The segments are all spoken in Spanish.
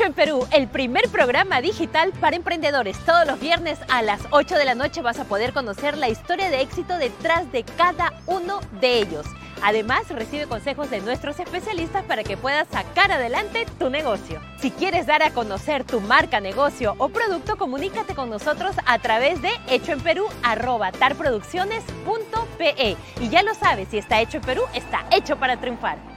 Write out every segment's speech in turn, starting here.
Hecho en Perú, el primer programa digital para emprendedores. Todos los viernes a las 8 de la noche vas a poder conocer la historia de éxito detrás de cada uno de ellos. Además, recibe consejos de nuestros especialistas para que puedas sacar adelante tu negocio. Si quieres dar a conocer tu marca, negocio o producto, comunícate con nosotros a través de hechoenperú.tarproducciones.pe. Y ya lo sabes, si está hecho en Perú, está hecho para triunfar.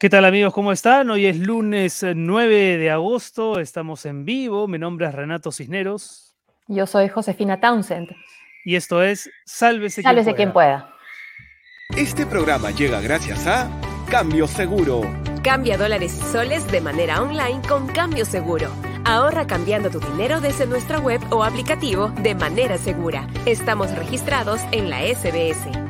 ¿Qué tal amigos? ¿Cómo están? Hoy es lunes 9 de agosto, estamos en vivo, mi nombre es Renato Cisneros. Yo soy Josefina Townsend. Y esto es Sálvese, Sálvese quien, pueda. quien pueda. Este programa llega gracias a Cambio Seguro. Cambia dólares y soles de manera online con Cambio Seguro. Ahorra cambiando tu dinero desde nuestra web o aplicativo de manera segura. Estamos registrados en la SBS.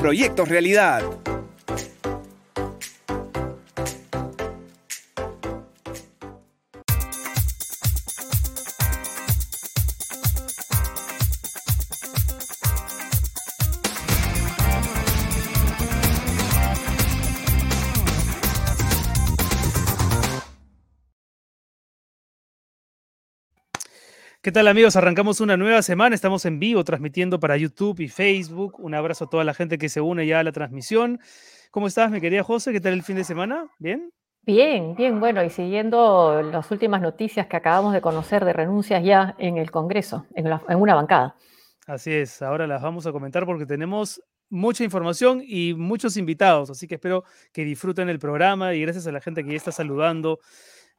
proyectos realidad. ¿Qué tal amigos? Arrancamos una nueva semana, estamos en vivo transmitiendo para YouTube y Facebook. Un abrazo a toda la gente que se une ya a la transmisión. ¿Cómo estás, mi querida José? ¿Qué tal el fin de semana? ¿Bien? Bien, bien, bueno, y siguiendo las últimas noticias que acabamos de conocer de renuncias ya en el Congreso, en, en una bancada. Así es, ahora las vamos a comentar porque tenemos mucha información y muchos invitados, así que espero que disfruten el programa y gracias a la gente que ya está saludando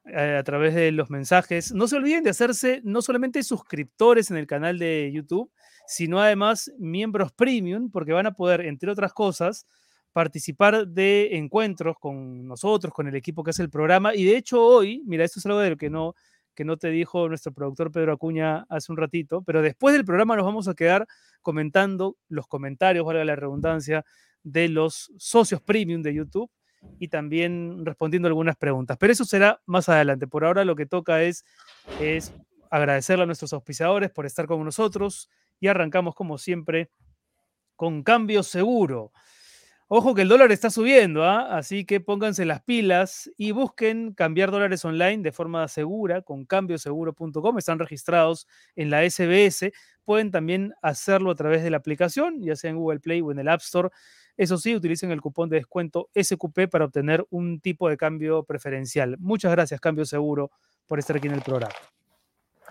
eh, a través de los mensajes. No se olviden de hacerse no solamente suscriptores en el canal de YouTube, sino además miembros premium, porque van a poder, entre otras cosas, participar de encuentros con nosotros, con el equipo que hace el programa. Y de hecho hoy, mira, esto es algo de lo que no, que no te dijo nuestro productor Pedro Acuña hace un ratito, pero después del programa nos vamos a quedar comentando los comentarios, valga la redundancia, de los socios premium de YouTube y también respondiendo algunas preguntas. Pero eso será más adelante. Por ahora lo que toca es, es agradecerle a nuestros auspiciadores por estar con nosotros y arrancamos como siempre con cambio seguro. Ojo que el dólar está subiendo, ¿ah? así que pónganse las pilas y busquen cambiar dólares online de forma segura con cambioseguro.com. Están registrados en la SBS. Pueden también hacerlo a través de la aplicación, ya sea en Google Play o en el App Store. Eso sí, utilicen el cupón de descuento SQP para obtener un tipo de cambio preferencial. Muchas gracias, Cambio Seguro, por estar aquí en el programa.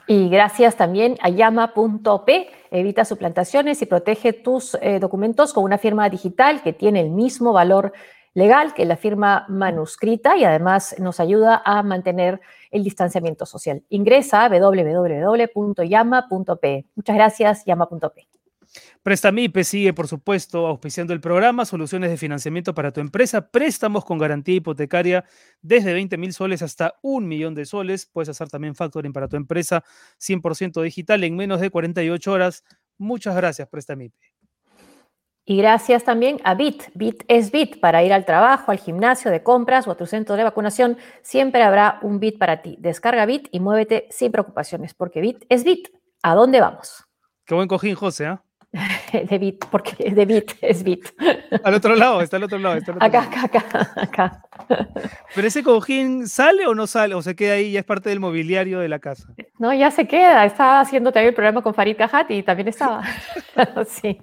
Y gracias también a llama.p, evita suplantaciones y protege tus eh, documentos con una firma digital que tiene el mismo valor legal que la firma manuscrita y además nos ayuda a mantener el distanciamiento social. Ingresa a www.llama.p. Muchas gracias, llama.p. Prestamipe sigue, por supuesto, auspiciando el programa, soluciones de financiamiento para tu empresa, préstamos con garantía hipotecaria desde 20 mil soles hasta un millón de soles. Puedes hacer también factoring para tu empresa 100% digital en menos de 48 horas. Muchas gracias, Prestamipe. Y gracias también a Bit. Bit es Bit para ir al trabajo, al gimnasio de compras o a tu centro de vacunación. Siempre habrá un Bit para ti. Descarga Bit y muévete sin preocupaciones, porque Bit es Bit. ¿A dónde vamos? Qué buen cojín, José, ¿ah? de bit, porque de bit es bit. Al otro lado, está al otro lado. Está acá, acá, acá, acá. ¿Pero ese cojín sale o no sale? ¿O se queda ahí ya es parte del mobiliario de la casa? No, ya se queda. Estaba haciendo también el programa con Farid Cajat y también estaba. sí.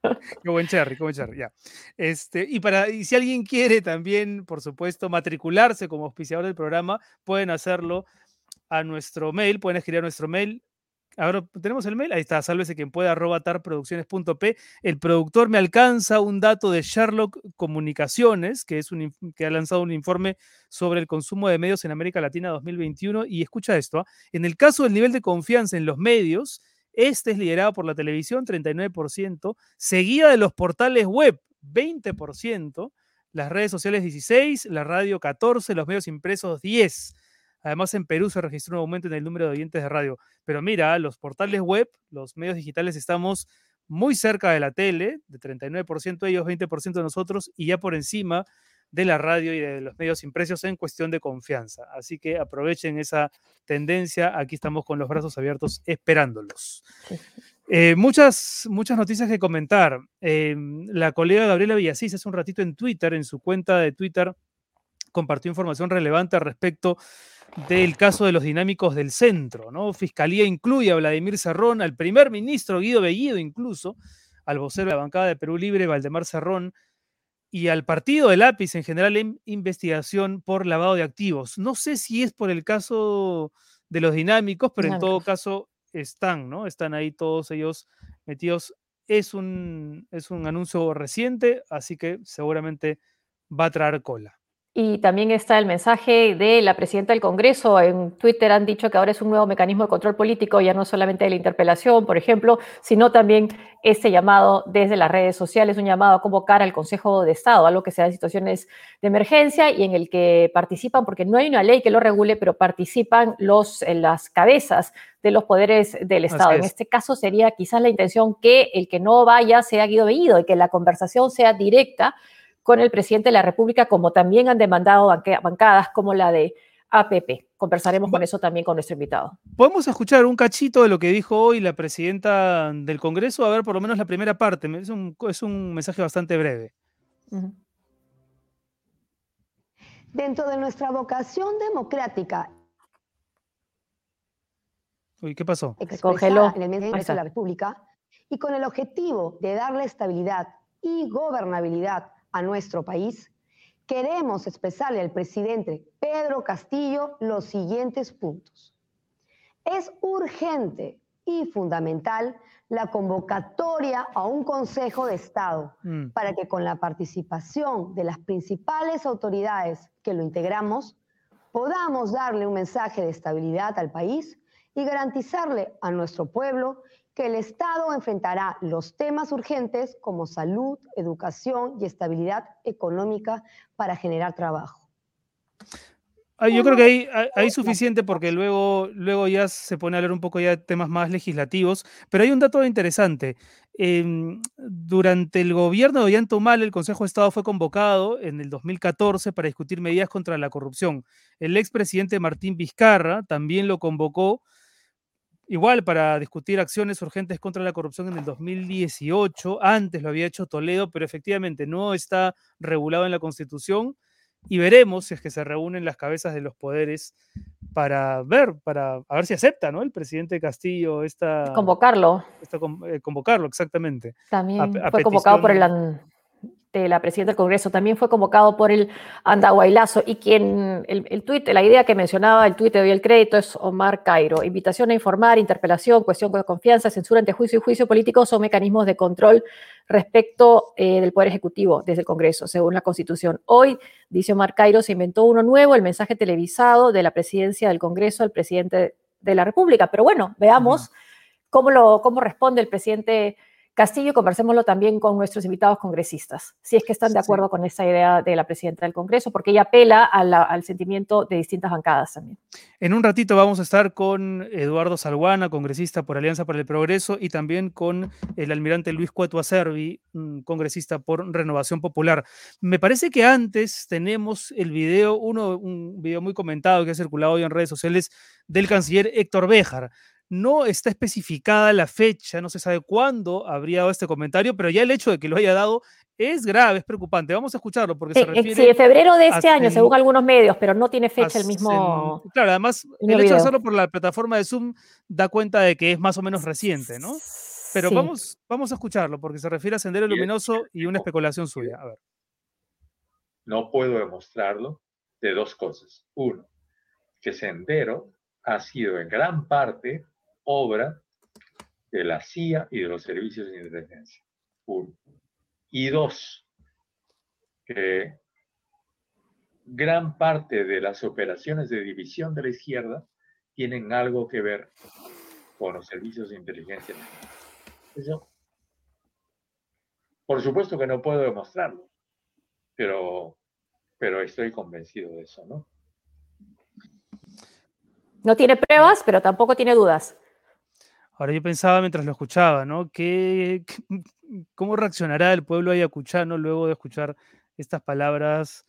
Qué buen cherry, qué buen cherry, ya. Este, y, para, y si alguien quiere también, por supuesto, matricularse como auspiciador del programa, pueden hacerlo a nuestro mail, pueden escribir a nuestro mail. Ahora tenemos el mail, ahí está, sálvese quien pueda, arroba tarproducciones.p. El productor me alcanza un dato de Sherlock Comunicaciones, que, es un, que ha lanzado un informe sobre el consumo de medios en América Latina 2021. Y escucha esto, ¿ah? en el caso del nivel de confianza en los medios, este es liderado por la televisión, 39%, seguida de los portales web, 20%, las redes sociales 16, la radio 14, los medios impresos 10. Además, en Perú se registró un aumento en el número de oyentes de radio. Pero mira, los portales web, los medios digitales, estamos muy cerca de la tele, de 39% ellos, 20% de nosotros, y ya por encima de la radio y de los medios impresos en cuestión de confianza. Así que aprovechen esa tendencia. Aquí estamos con los brazos abiertos esperándolos. Eh, muchas, muchas noticias que comentar. Eh, la colega Gabriela Villasís hace un ratito en Twitter, en su cuenta de Twitter, compartió información relevante respecto del caso de los dinámicos del centro. ¿no? Fiscalía incluye a Vladimir Cerrón, al primer ministro Guido Bellido incluso, al vocero de la bancada de Perú Libre, Valdemar Cerrón, y al partido del lápiz en general en investigación por lavado de activos. No sé si es por el caso de los dinámicos, pero en todo caso están, ¿no? Están ahí todos ellos metidos. Es un, es un anuncio reciente, así que seguramente va a traer cola. Y también está el mensaje de la presidenta del Congreso. En Twitter han dicho que ahora es un nuevo mecanismo de control político, ya no solamente de la interpelación, por ejemplo, sino también este llamado desde las redes sociales, un llamado a convocar al Consejo de Estado, algo que se da en situaciones de emergencia y en el que participan, porque no hay una ley que lo regule, pero participan los, en las cabezas de los poderes del Estado. En este caso sería quizás la intención que el que no vaya sea Guido Bellido y que la conversación sea directa con el presidente de la República, como también han demandado bancadas como la de APP. Conversaremos con eso también con nuestro invitado. Podemos escuchar un cachito de lo que dijo hoy la presidenta del Congreso, a ver por lo menos la primera parte. Es un, es un mensaje bastante breve. Dentro de nuestra vocación democrática. Uy, ¿qué pasó? Congeló. En el Congreso de la República y con el objetivo de darle estabilidad y gobernabilidad a nuestro país, queremos expresarle al presidente Pedro Castillo los siguientes puntos. Es urgente y fundamental la convocatoria a un Consejo de Estado mm. para que con la participación de las principales autoridades que lo integramos, podamos darle un mensaje de estabilidad al país y garantizarle a nuestro pueblo que el Estado enfrentará los temas urgentes como salud, educación y estabilidad económica para generar trabajo. yo creo que hay, suficiente porque luego, luego ya se pone a hablar un poco ya de temas más legislativos, pero hay un dato interesante. Em, durante el gobierno de Ollanta el Consejo de Estado fue convocado en el 2014 para discutir medidas contra la corrupción. El expresidente Martín Vizcarra también lo convocó Igual para discutir acciones urgentes contra la corrupción en el 2018, antes lo había hecho Toledo, pero efectivamente no está regulado en la Constitución y veremos si es que se reúnen las cabezas de los poderes para ver, para ver si acepta, ¿no? El presidente Castillo esta convocarlo, eh, convocarlo exactamente. También fue convocado por el de la presidenta del Congreso, también fue convocado por el Andahuaylazo y quien, el, el tuit, la idea que mencionaba, el tuit de hoy el crédito es Omar Cairo. Invitación a informar, interpelación, cuestión de confianza, censura ante juicio y juicio político son mecanismos de control respecto eh, del Poder Ejecutivo desde el Congreso, según la Constitución. Hoy, dice Omar Cairo, se inventó uno nuevo, el mensaje televisado de la presidencia del Congreso al presidente de la República. Pero bueno, veamos cómo, lo, cómo responde el presidente Castillo, conversémoslo también con nuestros invitados congresistas, si es que están de acuerdo con esa idea de la presidenta del Congreso, porque ella apela al sentimiento de distintas bancadas también. En un ratito vamos a estar con Eduardo Salguana, congresista por Alianza para el Progreso, y también con el almirante Luis Cueto Acervi, congresista por Renovación Popular. Me parece que antes tenemos el video, uno, un video muy comentado que ha circulado hoy en redes sociales del canciller Héctor Béjar no está especificada la fecha, no se sabe cuándo habría dado este comentario, pero ya el hecho de que lo haya dado es grave, es preocupante. Vamos a escucharlo porque se refiere. Sí, en febrero de este año, según algunos medios, pero no tiene fecha el mismo. claro, además, el hecho de hacerlo por la plataforma de Zoom da cuenta de que es más o menos reciente, ¿no? Pero Sí. vamos, vamos a escucharlo porque se refiere a Sendero Luminoso y una especulación suya. A ver. no puedo demostrarlo de dos cosas. Uno, que Sendero ha sido en gran parte obra de la CIA y de los servicios de inteligencia. Uno. Y dos, que gran parte de las operaciones de división de la izquierda tienen algo que ver con los servicios de inteligencia. Eso, por supuesto que no puedo demostrarlo, pero, pero estoy convencido de eso, ¿no? No tiene pruebas, pero tampoco tiene dudas. Ahora yo pensaba mientras lo escuchaba, ¿no? ¿Qué, qué- ¿Cómo reaccionará el pueblo ayacuchano luego de escuchar estas palabras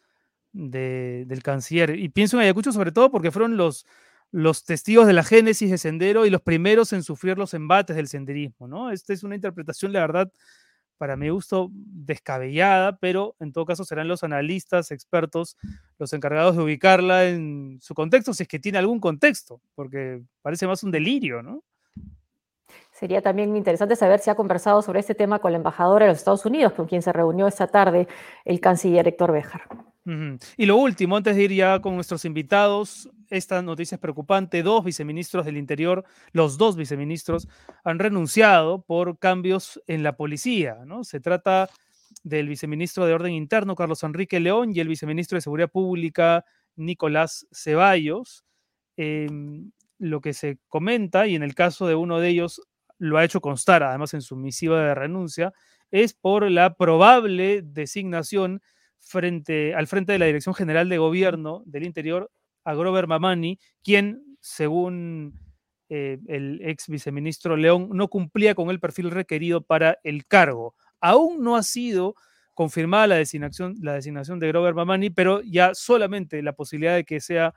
de- del canciller? Y pienso en Ayacucho sobre todo porque fueron los, los testigos de la génesis de Sendero y los primeros en sufrir los embates del senderismo, ¿no? Esta es una interpretación, la verdad, para mi gusto, descabellada, pero en todo caso serán los analistas, expertos, los encargados de ubicarla en su contexto, si es que tiene algún contexto, porque parece más un delirio, ¿no? Sería también interesante saber si ha conversado sobre este tema con la embajadora de los Estados Unidos, con quien se reunió esta tarde el canciller Héctor Béjar. Ujú. Y lo último, antes de ir ya con nuestros invitados, esta noticia es preocupante. Dos viceministros del Interior, los dos viceministros, han renunciado por cambios en la policía. ¿no? Se trata del viceministro de Orden Interno, Carlos Enrique León, y el viceministro de Seguridad Pública, Nicolás Ceballos. Em, lo que se comenta, y en el caso de uno de ellos lo ha hecho constar, además en su misiva de renuncia, es por la probable designación frente, al frente de la Dirección General de Gobierno del Interior a Grover Mamani, quien, según eh, el ex viceministro León, no cumplía con el perfil requerido para el cargo. Aún no ha sido confirmada la designación, la designación de Grover Mamani, pero ya solamente la posibilidad de que sea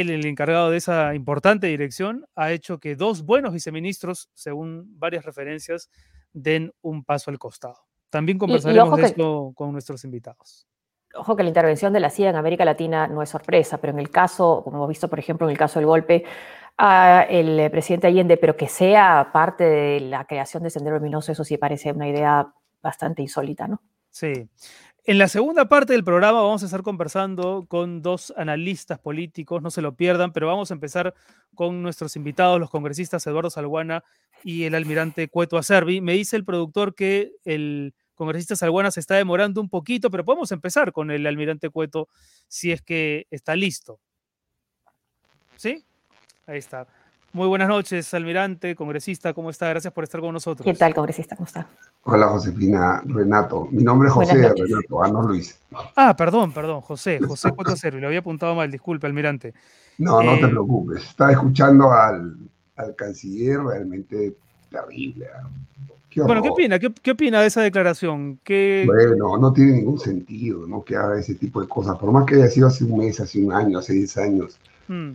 él el encargado de esa importante dirección ha hecho que dos buenos viceministros, según varias referencias, den un paso al costado. También conversaremos de que- esto con nuestros invitados. Ojo que la intervención de la CIA en América Latina no es sorpresa, pero en el caso, como hemos visto, por ejemplo, en el caso del golpe a el eh, presidente Allende, pero que sea parte de la creación de Sendero Luminoso, eso sí parece una idea bastante insólita, ¿no? Sí. En la segunda parte del programa vamos a estar conversando con dos analistas políticos, no se lo pierdan, pero vamos a empezar con nuestros invitados, los congresistas Eduardo Salguana y el almirante Cueto Acerbi. Me dice el productor que el congresista Salguana se está demorando un poquito, pero podemos empezar con el almirante Cueto si es que está listo. ¿Sí? Ahí está. Muy buenas noches, almirante, congresista, ¿cómo está? Gracias por estar con nosotros. ¿Qué tal, congresista? ¿Cómo está? Hola Josefina, Renato. Mi nombre es José. Renato, ah, no Luis. Ah, perdón, perdón, José, José Acerbi, lo había apuntado mal, disculpe, almirante. No, no Eh, te preocupes. Estaba escuchando al, al canciller realmente terrible. ah. Qué Bueno, ¿qué opina? ¿Qué, qué opina de esa declaración? ¿Qué, Bueno, no tiene ningún sentido ¿no? que haga ese tipo de cosas. Por más que haya sido hace un mes, hace un año, hace 10 años. mm,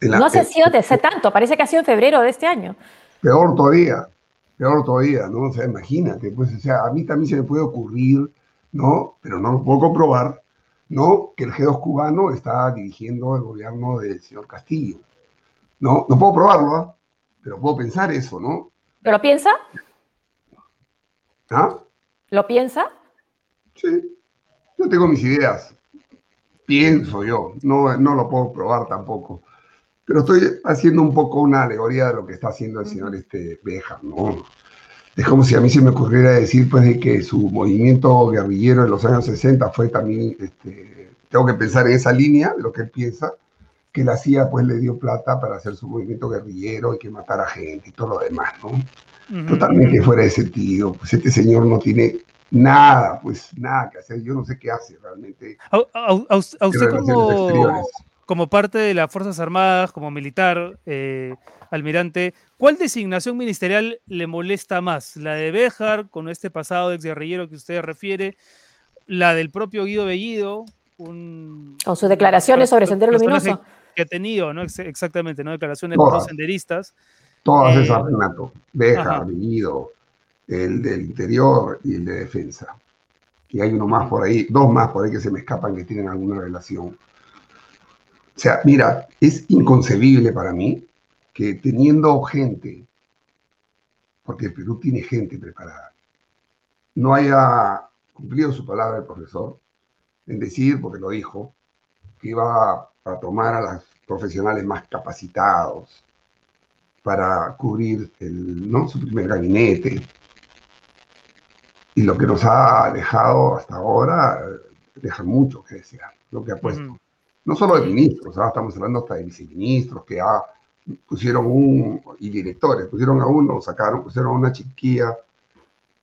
la- No se ha eh, sido tanto, parece que ha sido en febrero de este año. Peor todavía, peor todavía, ¿no? O sea, imagínate, pues, o sea, a mí también se me puede ocurrir, ¿no? Pero no lo puedo comprobar, ¿no? Que el G2 cubano está dirigiendo el gobierno del señor Castillo, ¿no? No puedo probarlo, ¿ah? Pero puedo pensar eso, ¿no? ¿Pero piensa? ¿Ah? ¿Lo piensa? Sí, yo tengo mis ideas, pienso yo, no, no lo puedo probar tampoco. Pero estoy haciendo un poco una alegoría de lo que está haciendo el señor este Béjar, ¿no? Es como si a mí se me ocurriera decir, pues, de que su movimiento guerrillero en los años 60 fue también, este, tengo que pensar en esa línea de lo que él piensa, que la CIA, pues, le dio plata para hacer su movimiento guerrillero y que matara gente y todo lo demás, ¿no? Totalmente fuera de sentido. Pues este señor no tiene nada, pues, nada que hacer. Yo no sé qué hace realmente A, a- a usted como. Como parte de las Fuerzas Armadas, como militar, eh, almirante, ¿cuál designación ministerial le molesta más? ¿La de Béjar, con este pasado de exguerrillero que usted refiere? ¿La del propio Guido Bellido? Un, Con sus declaraciones sobre Sendero Luminoso. Que ha tenido, ¿no? Ex- Exactamente, ¿no? Declaraciones Todas. pro senderistas. Todas Eh, esas, Renato. Ajá. Bellido, el del interior y el de defensa. Y hay uno más por ahí, dos más por ahí que se me escapan que tienen alguna relación. O sea, mira, es inconcebible para mí que teniendo gente porque el Perú tiene gente preparada. No haya cumplido su palabra el profesor en decir, porque lo dijo, que iba a tomar a los profesionales más capacitados para cubrir el, ¿no? su primer gabinete. Y lo que nos ha dejado hasta ahora deja mucho que desear, lo que ha puesto. No solo de ministros, estamos hablando hasta de viceministros que ha, pusieron un, y directores, pusieron a uno, sacaron, pusieron a una chiquilla,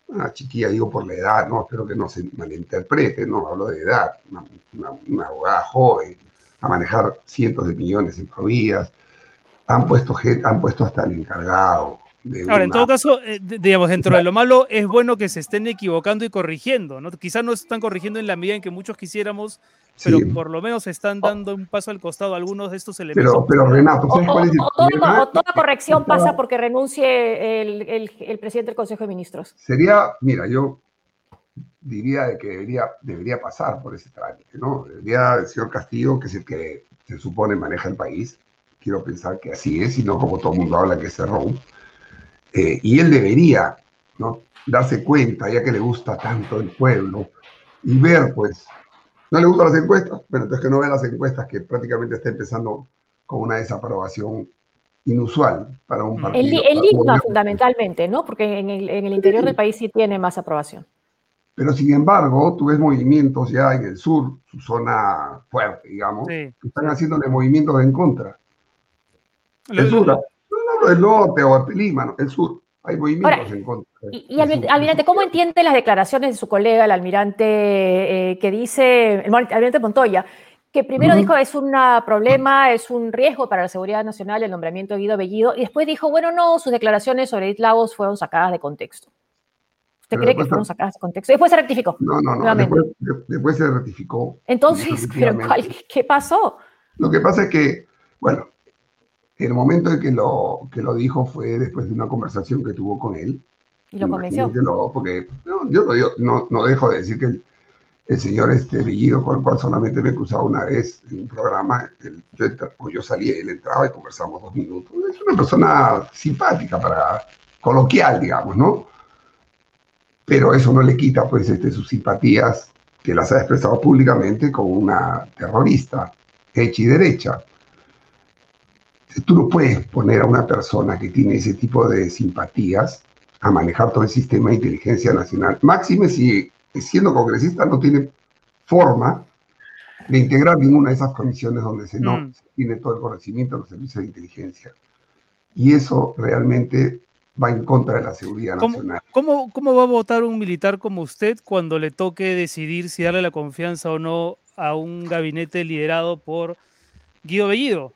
una chiquilla digo por la edad, no, espero que no se malinterprete, no, hablo de edad, una, una, abogada joven, a manejar cientos de millones en provías, han puesto, han puesto hasta el encargado, Ahora, en todo caso, eh, digamos, dentro de lo malo es bueno que se estén equivocando y corrigiendo, ¿no? Quizás no están corrigiendo en la medida en que muchos quisiéramos, pero por lo menos están dando un paso al costado algunos de estos elementos. Pero, Renato, ¿sabes cuál es el o, toda corrección pasa porque renuncie el, el, presidente del Consejo de Ministros. Sería, mira, yo diría de que debería, debería pasar por ese trámite, ¿no? Debería el señor Castillo, que es el que se supone maneja el país, quiero pensar que así es, y no como todo el mundo habla que es error eh, y él debería ¿no? darse cuenta, ya que le gusta tanto el pueblo, y ver, pues, no le gustan las encuestas, pero entonces que no ve las encuestas que prácticamente está empezando con una desaprobación inusual para un partido. El, Lima fundamentalmente, ¿no? Porque en el, en el interior del país sí tiene más aprobación. Pero sin embargo, tú ves movimientos ya en el sur, su zona fuerte, digamos, que están haciéndole movimientos en contra. El norte o el sur. Hay movimientos en contra. Y, almirante, ¿cómo entiende las declaraciones de su colega, el almirante eh, que dice, el almirante Montoya, que primero dijo es un problema, es un riesgo para la seguridad nacional el nombramiento de Guido Bellido, y después dijo, bueno, no, sus declaraciones sobre Edith Lagos fueron sacadas de contexto. ¿Usted cree que fueron sacadas de contexto? Después se rectificó. No, no, no. Después, después, se rectificó. Entonces, ¿qué pasó? Lo que pasa es que, bueno, el momento en que lo, que lo dijo fue después de una conversación que tuvo con él. ¿Y lo convenció? porque yo, no, no, dejo de decir que el, señor este Bellido, con el cual solamente me he cruzado una vez en un programa, yo, yo salí, él entraba y conversamos dos minutos. Es una persona simpática, para coloquial, digamos, ¿no? Pero eso no le quita, pues, este, sus simpatías que las ha expresado públicamente con una terrorista hecha y derecha tú no puedes poner a una persona que tiene ese tipo de simpatías a manejar todo el sistema de inteligencia nacional. Máxime si siendo congresista no tiene forma de integrar ninguna de esas comisiones donde se no mm. tiene todo el conocimiento de los servicios de inteligencia. Y eso realmente va en contra de la seguridad nacional. ¿Cómo, ¿Cómo va a votar un militar como usted cuando le toque decidir si darle la confianza o no a un gabinete liderado por Guido Bellido?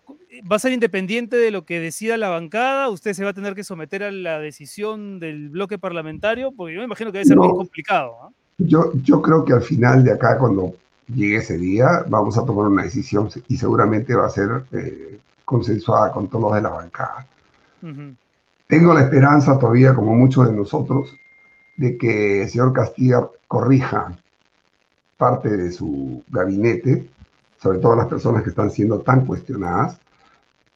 Va a ser independiente de lo que decida la bancada, usted se va a tener que someter a la decisión del bloque parlamentario, porque yo me imagino que debe ser muy complicado. ¿ah? Yo, yo creo que al final de acá, cuando llegue ese día, vamos a tomar una decisión y seguramente va a ser eh, consensuada con todos los de la bancada. Tengo la esperanza todavía, como muchos de nosotros, de que el señor Castilla corrija parte de su gabinete, sobre todo las personas que están siendo tan cuestionadas,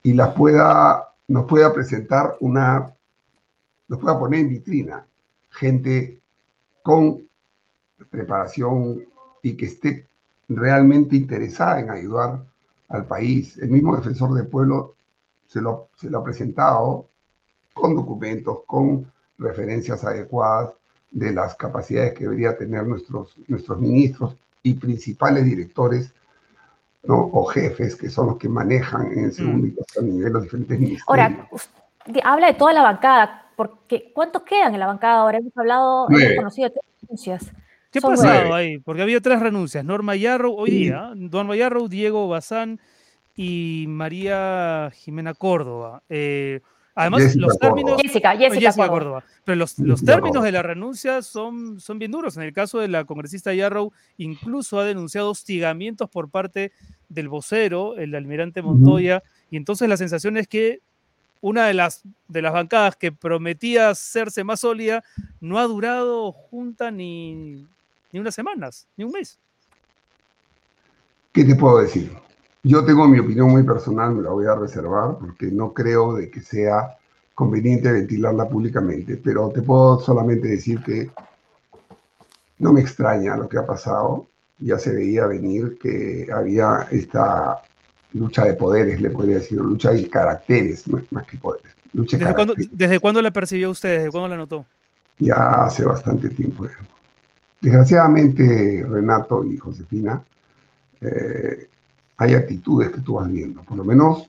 y las pueda, nos pueda presentar una, nos pueda poner en vitrina gente con preparación y que esté realmente interesada en ayudar al país. El mismo defensor del pueblo se lo, se lo ha presentado con documentos, con referencias adecuadas de las capacidades que debería tener nuestros, nuestros ministros y principales directores o jefes, que son los que manejan en el segundo y mm. tercer nivel los diferentes ministerios. Ahora, habla de toda la bancada, porque ¿cuántos quedan en la bancada ahora? Hemos hablado, hemos conocido tres renuncias. ¿Qué ha pasado ahí? Porque había tres renuncias. Norma Yarrow, hoy día, Norma Yarrow, Diego Bazán y María Jimena Córdoba. Eh, Además, los términos. Jessica, Jessica, Córdoba. Pero los, los términos de la renuncia son, son bien duros. En el caso de la congresista Yarrow, incluso ha denunciado hostigamientos por parte del vocero, el almirante Montoya. Y entonces la sensación es que una de las, de las bancadas que prometía hacerse más sólida no ha durado junta ni, ni unas semanas, ni un mes. ¿Qué te puedo decir? Yo tengo mi opinión muy personal, me la voy a reservar porque no creo de que sea conveniente ventilarla públicamente, pero te puedo solamente decir que no me extraña lo que ha pasado. Ya se veía venir que había esta lucha de poderes, le podría decir, lucha de caracteres más, que poderes. ¿Desde, cuándo, ¿Desde cuándo la percibió usted? ¿Desde cuándo la notó? Ya hace bastante tiempo. Desgraciadamente, Renato y Josefina, eh, hay actitudes que tú vas viendo. Por lo menos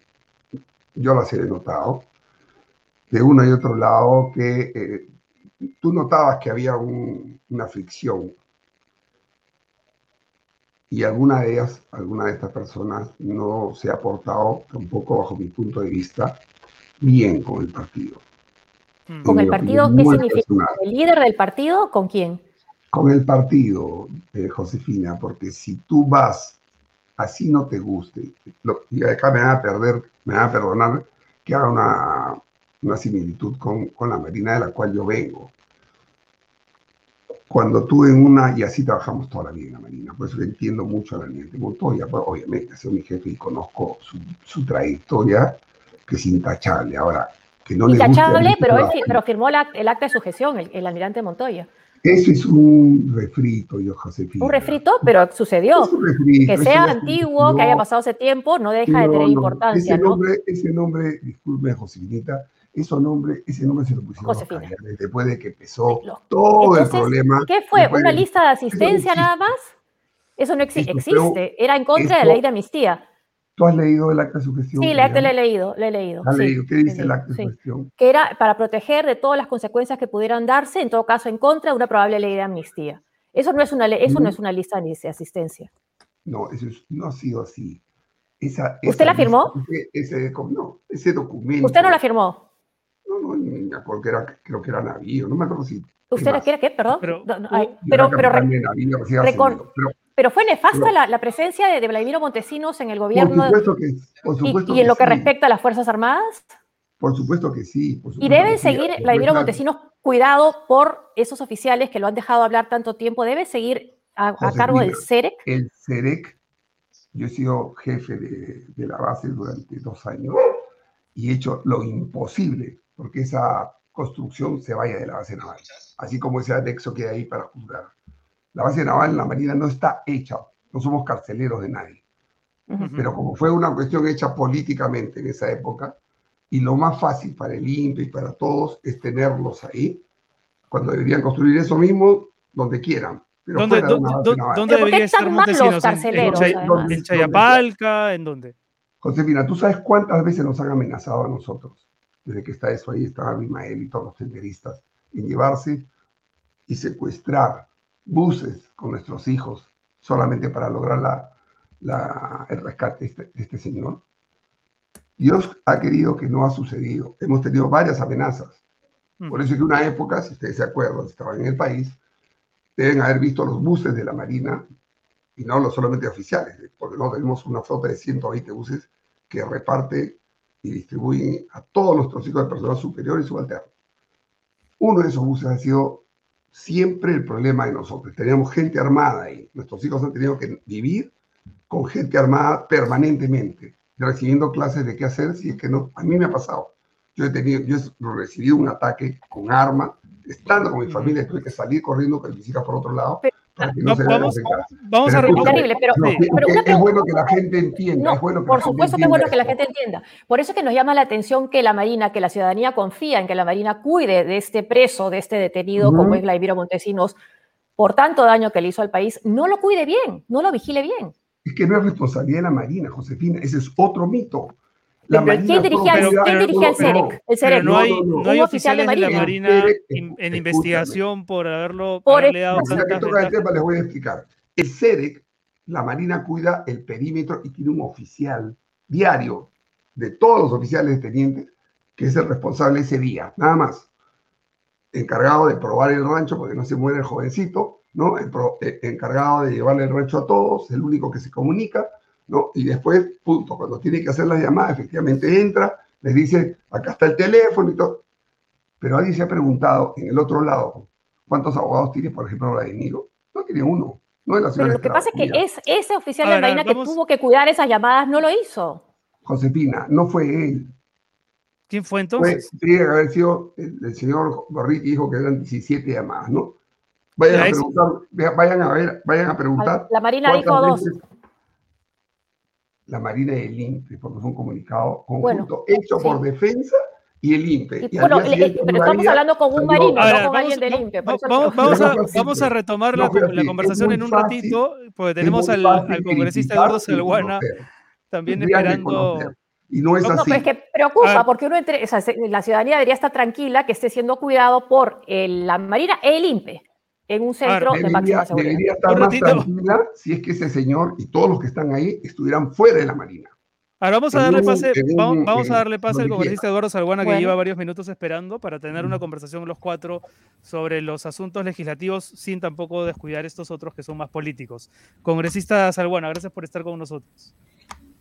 yo las he notado. De uno y otro lado, que eh, tú notabas que había una fricción. Y alguna de ellas, alguna de estas personas, no se ha portado, tampoco bajo mi punto de vista, bien con el partido. Mm. ¿Con el partido qué significa? ¿El líder del partido? ¿Con quién? Con el partido, eh, Josefina, porque si tú vas, así no te guste, y acá me van a perder, me van a perdonar que haga una, una similitud con, con, la Marina de la cual yo vengo. Cuando tú en una, y así trabajamos toda la vida en la Marina, por eso entiendo mucho a la de Montoya, pues, obviamente, soy mi jefe y conozco su, su trayectoria, que es intachable. Ahora, que no Intachable, pero, él, pero firmó el acta de sujeción, el, el almirante Montoya. Eso es un refrito, yo, Josefina. Un refrito, pero sucedió. que sea antiguo, que haya pasado ese tiempo, no deja de tener importancia. Ese nombre, ese nombre, disculpe, Josefinita, ese nombre, ese nombre se lo pusieron después de que empezó todo el problema. ¿Qué fue? ¿Una lista de asistencia nada más? Eso no existe. Era en contra de la ley de amnistía. ¿Tú has leído el acta de sugestión? Sí, le, le he leído, le he leído. ¿Has leído? ¿Qué dice el acta de sugestión? Que era para proteger de todas las consecuencias que pudieran darse, en todo caso en contra de una probable ley de amnistía. Eso no es una, eso no, es una lista de asistencia. No, eso no ha sido así. ¿Usted la firmó? Ese, no, ese documento. ¿Usted no la firmó? No, no, me acuerdo que era, creo que era navío, no me acuerdo si. ¿Usted la quiere qué? Perdón. Pero, pero, pero, pero fue nefasta la, presencia de, Vladimiro Montesinos en el gobierno. Por supuesto que, por supuesto y, en lo que respecta a las Fuerzas Armadas. Por supuesto que sí. y deben seguir, Vladimiro Montesinos, cuidado por esos oficiales que lo han dejado hablar tanto tiempo, debe seguir a, cargo del CEREC. El CEREC, yo he sido jefe de, de la base durante dos años y he hecho lo imposible porque esa construcción se vaya de la base naval, así como ese anexo que hay ahí para juzgar. La base naval en la Marina no está hecha, no somos carceleros de nadie. Pero como fue una cuestión hecha políticamente en esa época, y lo más fácil para el INPE y para todos es tenerlos ahí, cuando deberían construir eso mismo donde quieran. Pero ¿Dónde, ¿dónde debería estar Montesinos? ¿En, en, en Chayapalca? ¿En dónde? Josefina, ¿tú sabes cuántas veces nos han amenazado a nosotros? Desde que está eso ahí, estaba Abimael y todos los senderistas, en llevarse y secuestrar buses con nuestros hijos solamente para lograr la, el rescate de este, señor. Dios ha querido que no ha sucedido. Hemos tenido varias amenazas. Mm. Por eso que una época, si ustedes se acuerdan, estaban en el país, deben haber visto los buses de la Marina, y no los solamente oficiales, porque no tenemos una flota de 120 buses que reparte y distribuye a todos nuestros hijos de personal superior y subalterno. Uno de esos buses ha sido siempre el problema de nosotros. Teníamos gente armada y nuestros hijos han tenido que vivir con gente armada permanentemente, recibiendo clases de qué hacer si es que no. A mí me ha pasado. Yo he tenido, yo he recibido un ataque con arma, estando con mi familia, tuve que salir corriendo con mis hijas por otro lado vamos, a Terrible, pero, es bueno que la gente entienda. por supuesto que es bueno que la gente entienda. Por eso que nos llama la atención que la Marina, que la ciudadanía confía en que la Marina cuide de este preso, de este detenido, como es Vladimiro Montesinos, por tanto daño que le hizo al país, no lo cuide bien, no lo vigile bien. Es que no es responsabilidad de la Marina, Josefina, ese es otro mito. ¿Quién dirigía, el CEREC? El CEREC. no hay, no, hay oficiales de la Marina, en, investigación por haberlo por haberle dado les voy a explicar. El CEREC, la Marina cuida el perímetro y tiene un oficial diario de todos los oficiales tenientes que es el responsable ese día, nada más. Encargado de probar el rancho porque no se muere el jovencito, ¿no? Eh, encargado de llevarle el rancho a todos, el único que se comunica ¿no? Y después, punto, cuando tiene que hacer las llamadas, efectivamente entra, les dice, acá está el teléfono y todo. Pero alguien se ha preguntado en el otro lado, ¿cuántos abogados tiene, por ejemplo, Vladimiro? No tiene uno. No la Pero lo que pasa es que es, ese oficial de Marina que tuvo que cuidar esas llamadas no lo hizo. Josefina, no fue él. ¿Quién fue entonces? tiene que haber sido el, señor Gorriti, dijo que eran 17 llamadas, ¿no? Vayan a preguntar, vayan a ver, vayan a preguntar. La Marina dijo dos. La Marina y el INPE, porque fue un comunicado conjunto hecho por defensa y el INPE. pero estamos hablando con un marino, no con alguien del INPE. Vamos, a, retomar la, conversación en un ratito, porque tenemos al, congresista Eduardo Salguana también esperando. Y no es así. No, pero es que preocupa, porque uno entre, la ciudadanía debería estar tranquila que esté siendo cuidado por la Marina e el INPE en un centro de máxima seguridad. Debería estar más tranquila si es que ese señor y todos los que están ahí estuvieran fuera de la Marina. Ahora vamos a darle pase, vamos, a darle pase al congresista Eduardo Salguana que lleva varios minutos esperando para tener una conversación los cuatro sobre los asuntos legislativos sin tampoco descuidar estos otros que son más políticos. Congresista Salguana, gracias por estar con nosotros.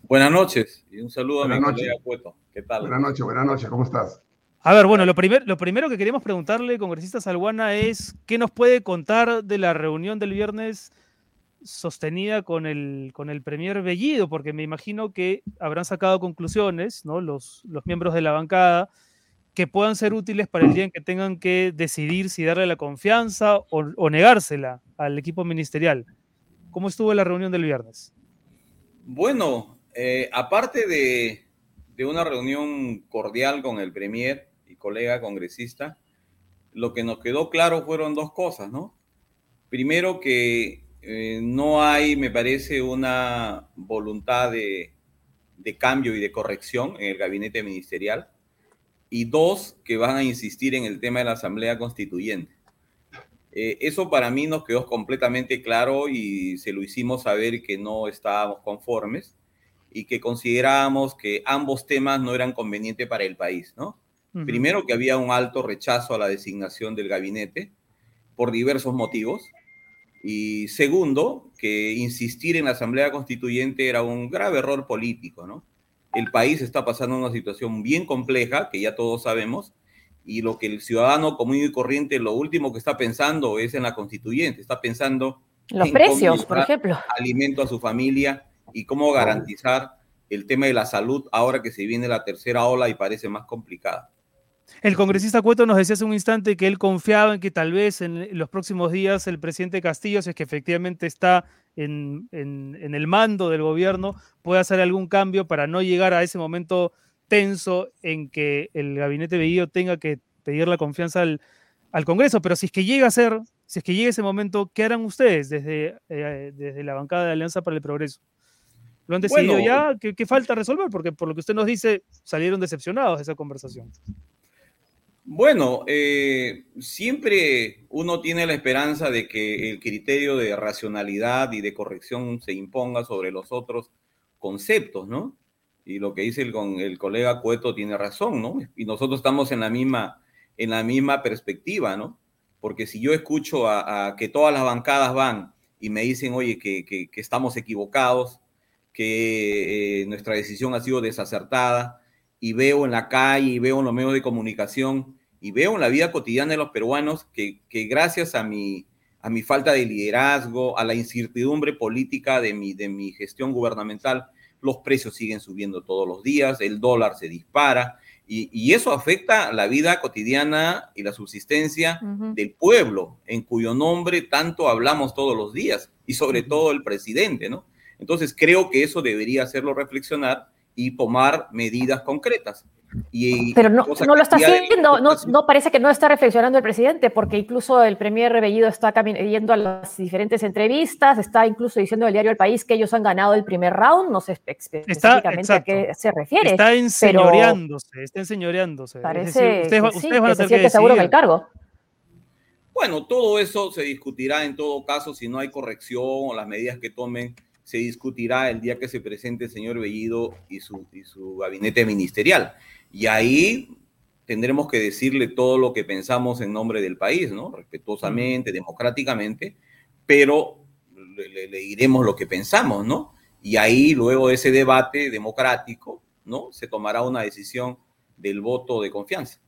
Buenas noches y un saludo a mi colega Cueto. ¿Qué tal? Buenas noches, buenas noches, ¿cómo estás? A ver, bueno, lo, primero que queríamos preguntarle, congresista Salguana, es qué nos puede contar de la reunión del viernes sostenida con el, con el Premier Bellido, porque me imagino que habrán sacado conclusiones, ¿no? Los, los miembros de la bancada, que puedan ser útiles para el día en que tengan que decidir si darle la confianza o, negársela al equipo ministerial. ¿Cómo estuvo la reunión del viernes? Bueno, eh, aparte de, una reunión cordial con el Premier colega congresista, lo que nos quedó claro fueron dos cosas, ¿no? Primero que eh, no hay, me parece, una voluntad de, cambio y de corrección en el gabinete ministerial. Y dos, que van a insistir en el tema de la Asamblea Constituyente. Eh, eso para mí nos quedó completamente claro y se lo hicimos saber que no estábamos conformes y que considerábamos que ambos temas no eran convenientes para el país, ¿no? Primero, que había un alto rechazo a la designación del gabinete por diversos motivos. Y segundo, que insistir en la Asamblea Constituyente era un grave error político, ¿no? El país está pasando una situación bien compleja, que ya todos sabemos, y lo que el ciudadano común y corriente, lo último que está pensando es en la constituyente, está pensando los precios, por ejemplo. Alimento a su familia y cómo garantizar el tema de la salud ahora que se viene la tercera ola y parece más complicada. El congresista Cueto nos decía hace un instante que él confiaba en que tal vez en los próximos días el presidente Castillo, si es que efectivamente está en, el mando del gobierno, pueda hacer algún cambio para no llegar a ese momento tenso en que el gabinete Bellido tenga que pedir la confianza al, Congreso. Pero si es que llega a ser, si es que llega ese momento, ¿qué harán ustedes desde, eh, desde la bancada de Alianza para el Progreso? ¿Lo han decidido ya? ¿Qué, falta resolver? Porque por lo que usted nos dice, salieron decepcionados de esa conversación. Bueno, eh, siempre uno tiene la esperanza de que el criterio de racionalidad y de corrección se imponga sobre los otros conceptos, ¿no? Y lo que dice el, el colega Cueto tiene razón, ¿no? Y nosotros estamos en la misma, en la misma perspectiva, ¿no? Porque si yo escucho a, que todas las bancadas van y me dicen, oye, que, estamos equivocados, que eh, nuestra decisión ha sido desacertada y veo en la calle y veo en los medios de comunicación y veo en la vida cotidiana de los peruanos que, gracias a mi, a mi falta de liderazgo, a la incertidumbre política de mi, de mi gestión gubernamental, los precios siguen subiendo todos los días, el dólar se dispara y, eso afecta la vida cotidiana y la subsistencia del pueblo, en cuyo nombre tanto hablamos todos los días y sobre todo el presidente, ¿no? Entonces creo que eso debería hacerlo reflexionar y tomar medidas concretas. Y Pero no, no lo está haciendo, no, no, parece que no está reflexionando el presidente, porque incluso el premier Rebellido está yendo a las diferentes entrevistas, está incluso diciendo el diario El País que ellos han ganado el primer round, no sé específicamente a qué se refiere. Está enseñoreándose, está enseñoreándose. Parece ustedes, que se siente seguro en el cargo. Bueno, todo eso se discutirá en todo caso si no hay corrección o las medidas que tomen se discutirá el día que se presente el señor Bellido y su, y su gabinete ministerial. Y ahí tendremos que decirle todo lo que pensamos en nombre del país, ¿no? Respetuosamente, democráticamente, pero le, diremos lo que pensamos, ¿no? Y ahí, luego de ese debate democrático, ¿no? Se tomará una decisión del voto de confianza.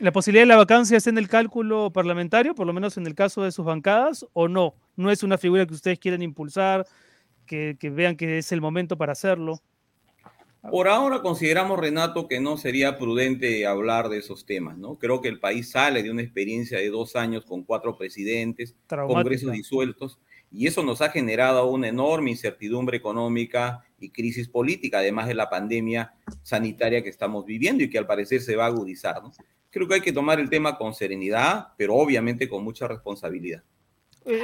¿La posibilidad de la vacancia está en el cálculo parlamentario, por lo menos en el caso de sus bancadas, o no? ¿No es una figura que ustedes quieren impulsar? Que, vean que es el momento para hacerlo? Por ahora consideramos, Renato, que no sería prudente hablar de esos temas, ¿no? Creo que el país sale de una experiencia de dos años con cuatro presidentes, congresos disueltos, y eso nos ha generado una enorme incertidumbre económica y crisis política, además de la pandemia sanitaria que estamos viviendo y que al parecer se va a agudizar, ¿no? Creo que hay que tomar el tema con serenidad, pero obviamente con mucha responsabilidad.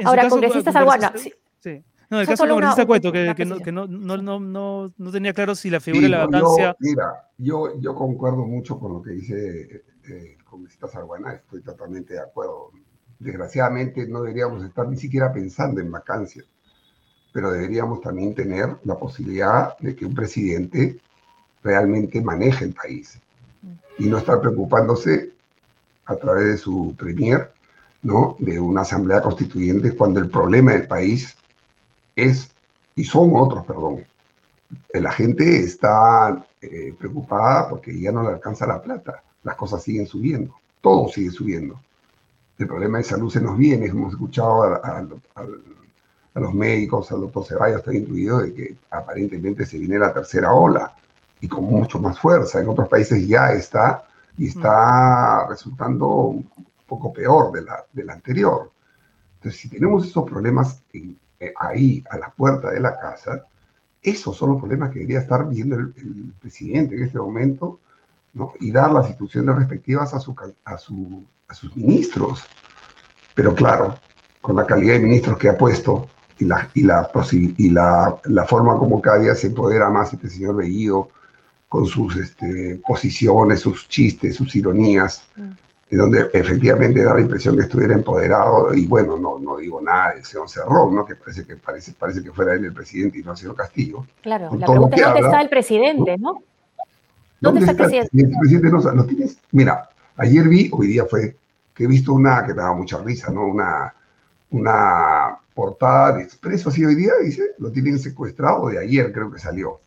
Ahora, congresistas Alguana. Sí. No, el caso del congresista Cueto, que, que, no, que no, no, no, no, tenía claro si la figura de la vacancia. mira, yo, yo concuerdo mucho con lo que dice eh, el congresista Sarguana, estoy totalmente de acuerdo. Desgraciadamente no deberíamos estar ni siquiera pensando en vacancias, pero deberíamos también tener la posibilidad de que un presidente realmente maneje el país y no estar preocupándose a través de su premier, ¿no? De una asamblea constituyente cuando el problema del país es, y son otros, perdón. La gente está eh, preocupada porque ya no le alcanza la plata. Las cosas siguen subiendo. Todo sigue subiendo. El problema de salud se nos viene. Hemos escuchado a, los médicos, al doctor Ceballos, está incluido, de que aparentemente se viene la tercera ola y con mucho más fuerza. En otros países ya está y está resultando un poco peor de la, de la anterior. Entonces, si tenemos esos problemas en, ahí, a la puerta de la casa, esos son los problemas que debería estar viendo el, presidente en este momento, ¿no? y dar las instrucciones respectivas a, su, a, su, a sus ministros. Pero claro, con la calidad de ministros que ha puesto y la, y la, y la, la forma como cada día se empodera más este señor Bellido, con sus este, posiciones, sus chistes, sus ironías, donde efectivamente da la impresión que estuviera empoderado, y bueno, no, no digo nada del señor Cerrón, ¿no? que parece que, parece, parece que fuera él el presidente y no el señor Castillo. Claro, la pregunta es dónde está el presidente, ¿no? ¿Dónde, está, el presidente? El presidente no, lo tienes, mira, ayer vi, hoy día fue, que he visto una que daba mucha risa, ¿no? Una, una portada de Expreso así hoy día, dice, lo tienen secuestrado, de ayer creo que salió.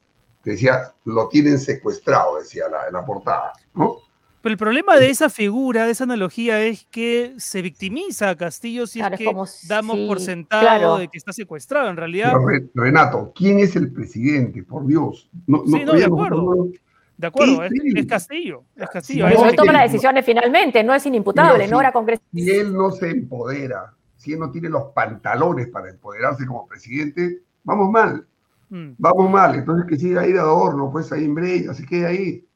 Que decía, lo tienen secuestrado, decía la, la portada, ¿no? Pero el problema de esa figura, de esa analogía, es que se victimiza a Castillo si es que damos por sentado de que está secuestrado. En realidad. Renato, ¿quién es el presidente? Por Dios. No, sí, no, de acuerdo. de acuerdo, es, Castillo. Es Castillo. él toma las decisiones finalmente, no es inimputable, no era congresista. Si él no se empodera, si él no tiene los pantalones para empoderarse como presidente, vamos mal. Mm. Vamos mal. Entonces que siga ahí de adorno, pues ahí en Breya, así que ahí.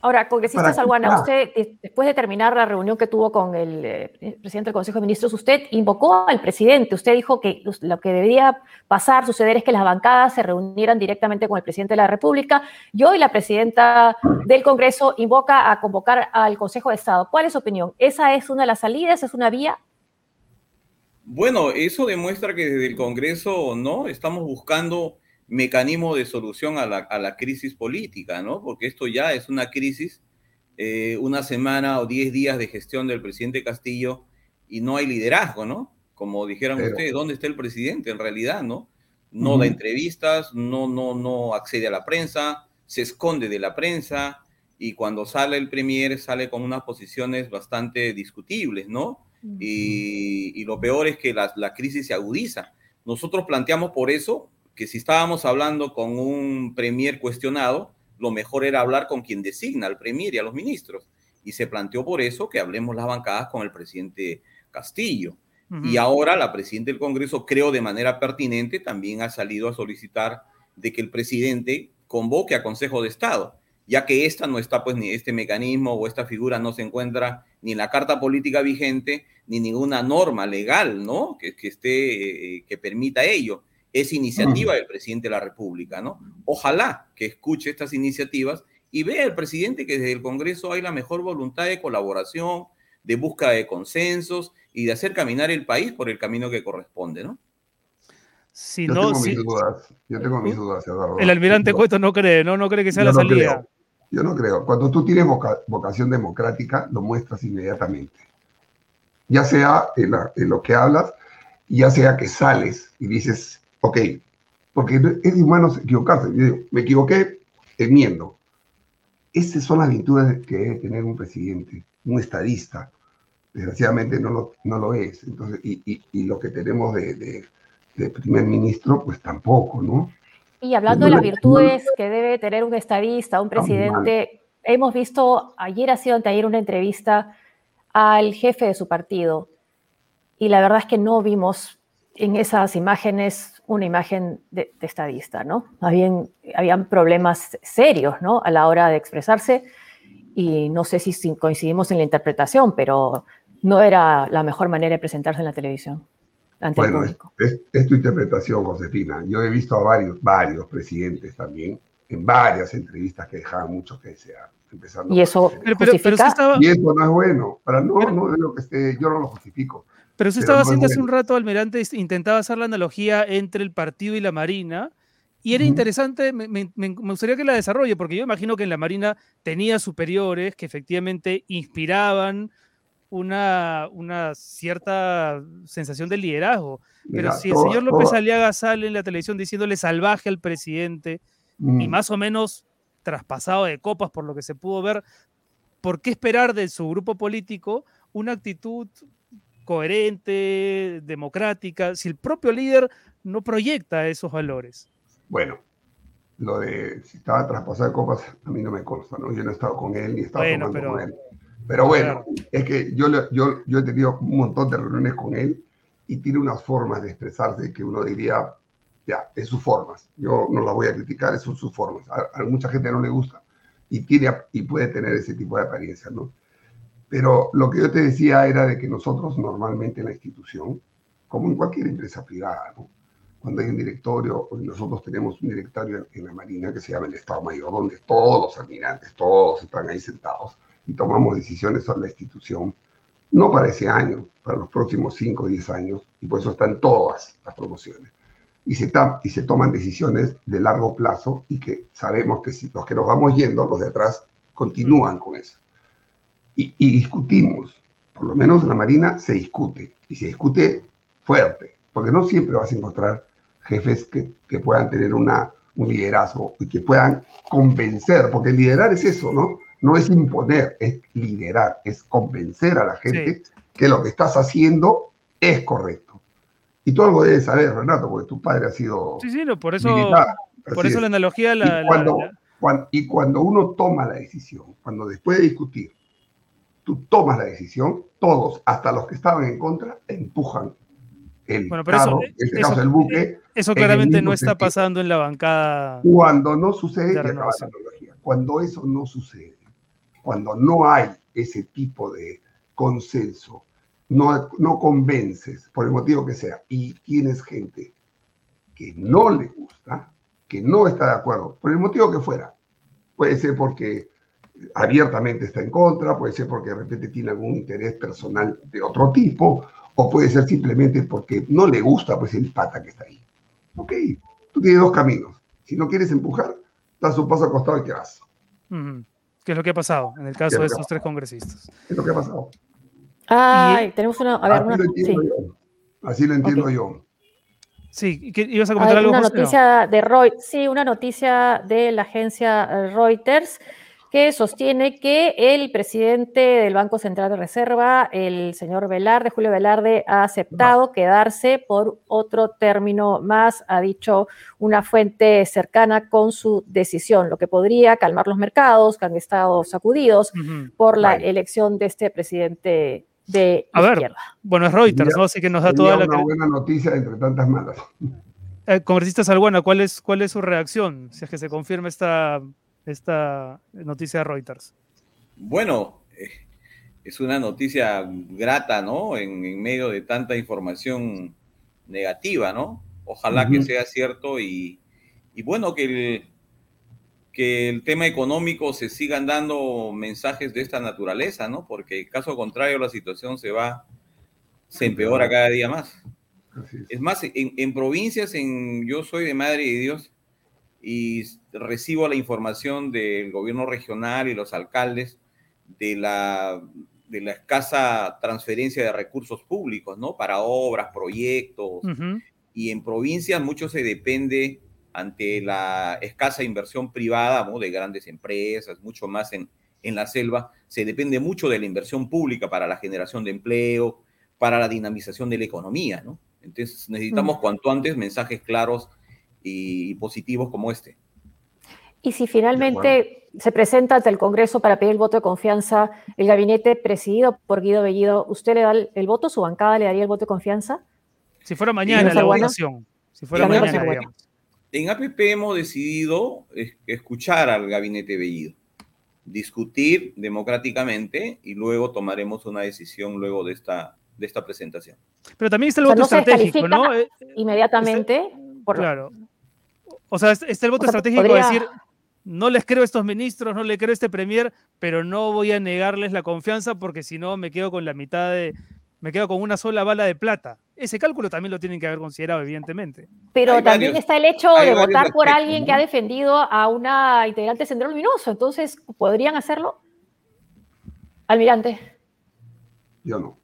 Ahora, congresista Salguana, usted, después de terminar la reunión que tuvo con el eh, presidente del Consejo de Ministros, usted invocó al presidente. Usted dijo que lo que debería pasar, suceder, es que las bancadas se reunieran directamente con el presidente de la República. Y hoy la presidenta del Congreso invoca a convocar al Consejo de Estado. ¿Cuál es su opinión? ¿Esa es una de las salidas? ¿Es una vía? Bueno, eso demuestra que desde el Congreso no estamos buscando mecanismo de solución a la, crisis política, ¿no? Porque esto ya es una crisis, eh, una semana o diez días de gestión del presidente Castillo y no hay liderazgo, ¿no? Como dijeron ustedes, ¿dónde está el presidente en realidad, no? No da entrevistas, no, no, no accede a la prensa, se esconde de la prensa y cuando sale el premier sale con unas posiciones bastante discutibles, ¿no? y, lo peor es que la, la crisis se agudiza. Nosotros planteamos por eso que si estábamos hablando con un premier cuestionado, lo mejor era hablar con quien designa al premier y a los ministros. Y se planteó por eso que hablemos las bancadas con el presidente Castillo. Y ahora la presidenta del Congreso, creo de manera pertinente, también ha salido a solicitar de que el presidente convoque a Consejo de Estado, ya que esta no está, pues, ni este mecanismo o esta figura no se encuentra ni en la carta política vigente, ni ninguna norma legal, ¿no? Que, que esté, eh, que permita ello es iniciativa del presidente de la República, ¿no? Ojalá que escuche estas iniciativas y vea el presidente que desde el Congreso hay la mejor voluntad de colaboración, de búsqueda de consensos y de hacer caminar el país por el camino que corresponde, ¿no? Si yo, no, tengo mis dudas, yo tengo mis dudas, Eduardo. El almirante Cueto no cree, ¿no? No cree que sea la salida. Yo no creo. Cuando tú tienes vocación democrática, lo muestras inmediatamente. Ya sea en, en lo que hablas, ya sea que sales y dices, Ok, porque es humano equivocarse. Yo digo, me equivoqué, enmiendo. Esas son las virtudes que debe tener un presidente, un estadista. Desgraciadamente no lo, no lo es. Entonces, y, y, lo que tenemos de, de, primer ministro, pues tampoco, ¿no? Y hablando de las virtudes que debe tener un estadista, un presidente, hemos visto, ayer ha sido anteayer una entrevista al jefe de su partido y la verdad es que no vimos en esas imágenes una imagen de, estadista, ¿no? Habían, habían problemas serios, ¿no? A la hora de expresarse y no sé si coincidimos en la interpretación, pero no era la mejor manera de presentarse en la televisión bueno, Es, tu interpretación, Josefina. Yo he visto a varios, varios presidentes también en varias entrevistas que dejaban mucho que desear. Empezando y eso justifica? Y eso no es bueno. Para no, no es lo que esté, yo no lo justifico. Pero usted estaba haciendo hace un rato, Almirante, intentaba hacer la analogía entre el partido y la Marina. Y era interesante, me, me, me, gustaría que la desarrolle, porque yo imagino que en la Marina tenía superiores que efectivamente inspiraban una, una cierta sensación de liderazgo. Pero si el señor López Aliaga sale en la televisión diciéndole salvaje al presidente y más o menos traspasado de copas por lo que se pudo ver, ¿por qué esperar de su grupo político una actitud coherente, democrática, si el propio líder no proyecta esos valores? Bueno, lo de si estaba traspasado de copas, a mí no me consta, ¿no? Yo no he estado con él ni he estado bueno, con él. Pero bueno, es que yo, yo, yo he tenido un montón de reuniones con él y tiene unas formas de expresarse que uno diría, ya, es sus formas. Yo no las voy a criticar, son sus formas. A, mucha gente no le gusta y, tiene, y puede tener ese tipo de apariencia, ¿no? Pero lo que yo te decía era de que nosotros normalmente en la institución, como en cualquier empresa privada, cuando hay un directorio, nosotros tenemos un directorio en la Marina que se llama el Estado Mayor, donde todos los almirantes, todos están ahí sentados y tomamos decisiones sobre la institución, no para ese año, para los próximos 5 o 10 años, y por eso están todas las promociones. Y se, y se toman decisiones de largo plazo y que sabemos que si los que nos vamos yendo, los de atrás, continúan con eso. Y, y discutimos, por lo menos en la Marina se discute, y se discute fuerte, porque no siempre vas a encontrar jefes que, que puedan tener una, un liderazgo y que puedan convencer, porque liderar es eso, ¿no? no es imponer, es liderar, es convencer a la gente que lo que estás haciendo es correcto. Y tú algo debes saber, Renato, porque tu padre ha sido. Sí, sí, por eso, por eso la analogía. La, y, cuando, y cuando uno toma la decisión, cuando después de discutir, tú tomas la decisión, todos, hasta los que estaban en contra, empujan el bueno, pero eso, este caso el buque. Eso claramente no está pasando en la bancada. Cuando no sucede, cuando eso no sucede, cuando no hay ese tipo de consenso, no, no convences, por el motivo que sea, y tienes gente que no le gusta, que no está de acuerdo, por el motivo que fuera, puede ser porque abiertamente está en contra, puede ser porque de repente tiene algún interés personal de otro tipo, o puede ser simplemente porque no le gusta pues el pata que está ahí. Ok, tú tienes dos caminos. Si no quieres empujar, das un paso al costado y te vas. ¿Qué es lo que ha pasado en el caso de estos tres congresistas. ¿Qué es lo que ha pasado? Ay, tenemos una. A ver, Así, lo entiendo yo. Así lo entiendo yo. Sí, ¿ibas a comentar algo? Una noticia de Reuters, sí, una noticia de la agencia Reuters que sostiene que el presidente del Banco Central de Reserva, el señor Velarde, Julio Velarde, ha aceptado quedarse por otro término más, ha dicho una fuente cercana con su decisión, lo que podría calmar los mercados que han estado sacudidos por la elección de este presidente de a izquierda. Ver, bueno, es Reuters, ¿no? Así que nos da toda la... Una buena noticia entre tantas malas. Eh, congresista Salguana, ¿cuál es, ¿cuál es su reacción si es que se confirma esta esta noticia de Reuters? Bueno, eh, es una noticia grata, ¿no? En, medio de tanta información negativa, ¿no? Ojalá que sea cierto y, bueno, que el, que el tema económico se sigan dando mensajes de esta naturaleza, ¿no? Porque caso contrario la situación se va, se empeora cada día más. Es. más, en, en, provincias, en, yo soy de Madre de Dios, y recibo la información del gobierno regional y los alcaldes de la, de la escasa transferencia de recursos públicos, ¿no? Para obras, proyectos. Y en provincias mucho se depende ante la escasa inversión privada, ¿no? De grandes empresas, mucho más en, en la selva, se depende mucho de la inversión pública para la generación de empleo, para la dinamización de la economía, ¿no? Entonces necesitamos cuanto antes mensajes claros y positivos como este. Y si finalmente se presenta ante el Congreso para pedir el voto de confianza el gabinete presidido por Guido Bellido, ¿usted le da el, voto? ¿Su bancada le daría el voto de confianza? Si fuera mañana la votación. Si fuera mañana, En APP hemos decidido escuchar al gabinete Bellido, discutir democráticamente y luego tomaremos una decisión luego de esta, de esta presentación. Pero también está el voto estratégico, ¿no? Eh, inmediatamente. claro. O sea, está el voto estratégico de decir, no les creo a estos ministros, no le creo a este premier, pero no voy a negarles la confianza porque si no me quedo con la mitad de, me quedo con una sola bala de plata. Ese cálculo también lo tienen que haber considerado, evidentemente. Pero también está el hecho de votar por alguien que ha defendido a una integrante de Sendero Luminoso. Entonces, ¿podrían hacerlo? Almirante. Yo no.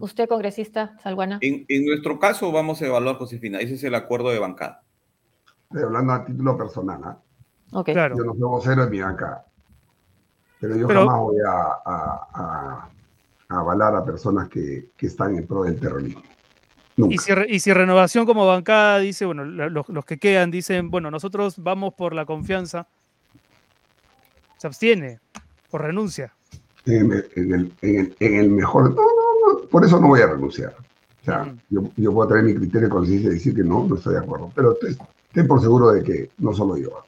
¿Usted, congresista Salguana? En, en, nuestro caso, vamos a evaluar, Josefina. Ese es el acuerdo de bancada. Estoy hablando a título personal. ¿ah? Claro. Yo no soy vocero de mi banca. Pero yo jamás voy a, avalar a personas que, están en pro del terrorismo. Y si, Renovación como bancada dice, bueno, los, que quedan dicen, bueno, nosotros vamos por la confianza, se abstiene o renuncia. En el, mejor. No, no, no, por eso no voy a renunciar. O sea, yo, puedo traer mi criterio de conciencia y decir que no, no estoy de acuerdo. Pero ten por seguro de que no solo yo.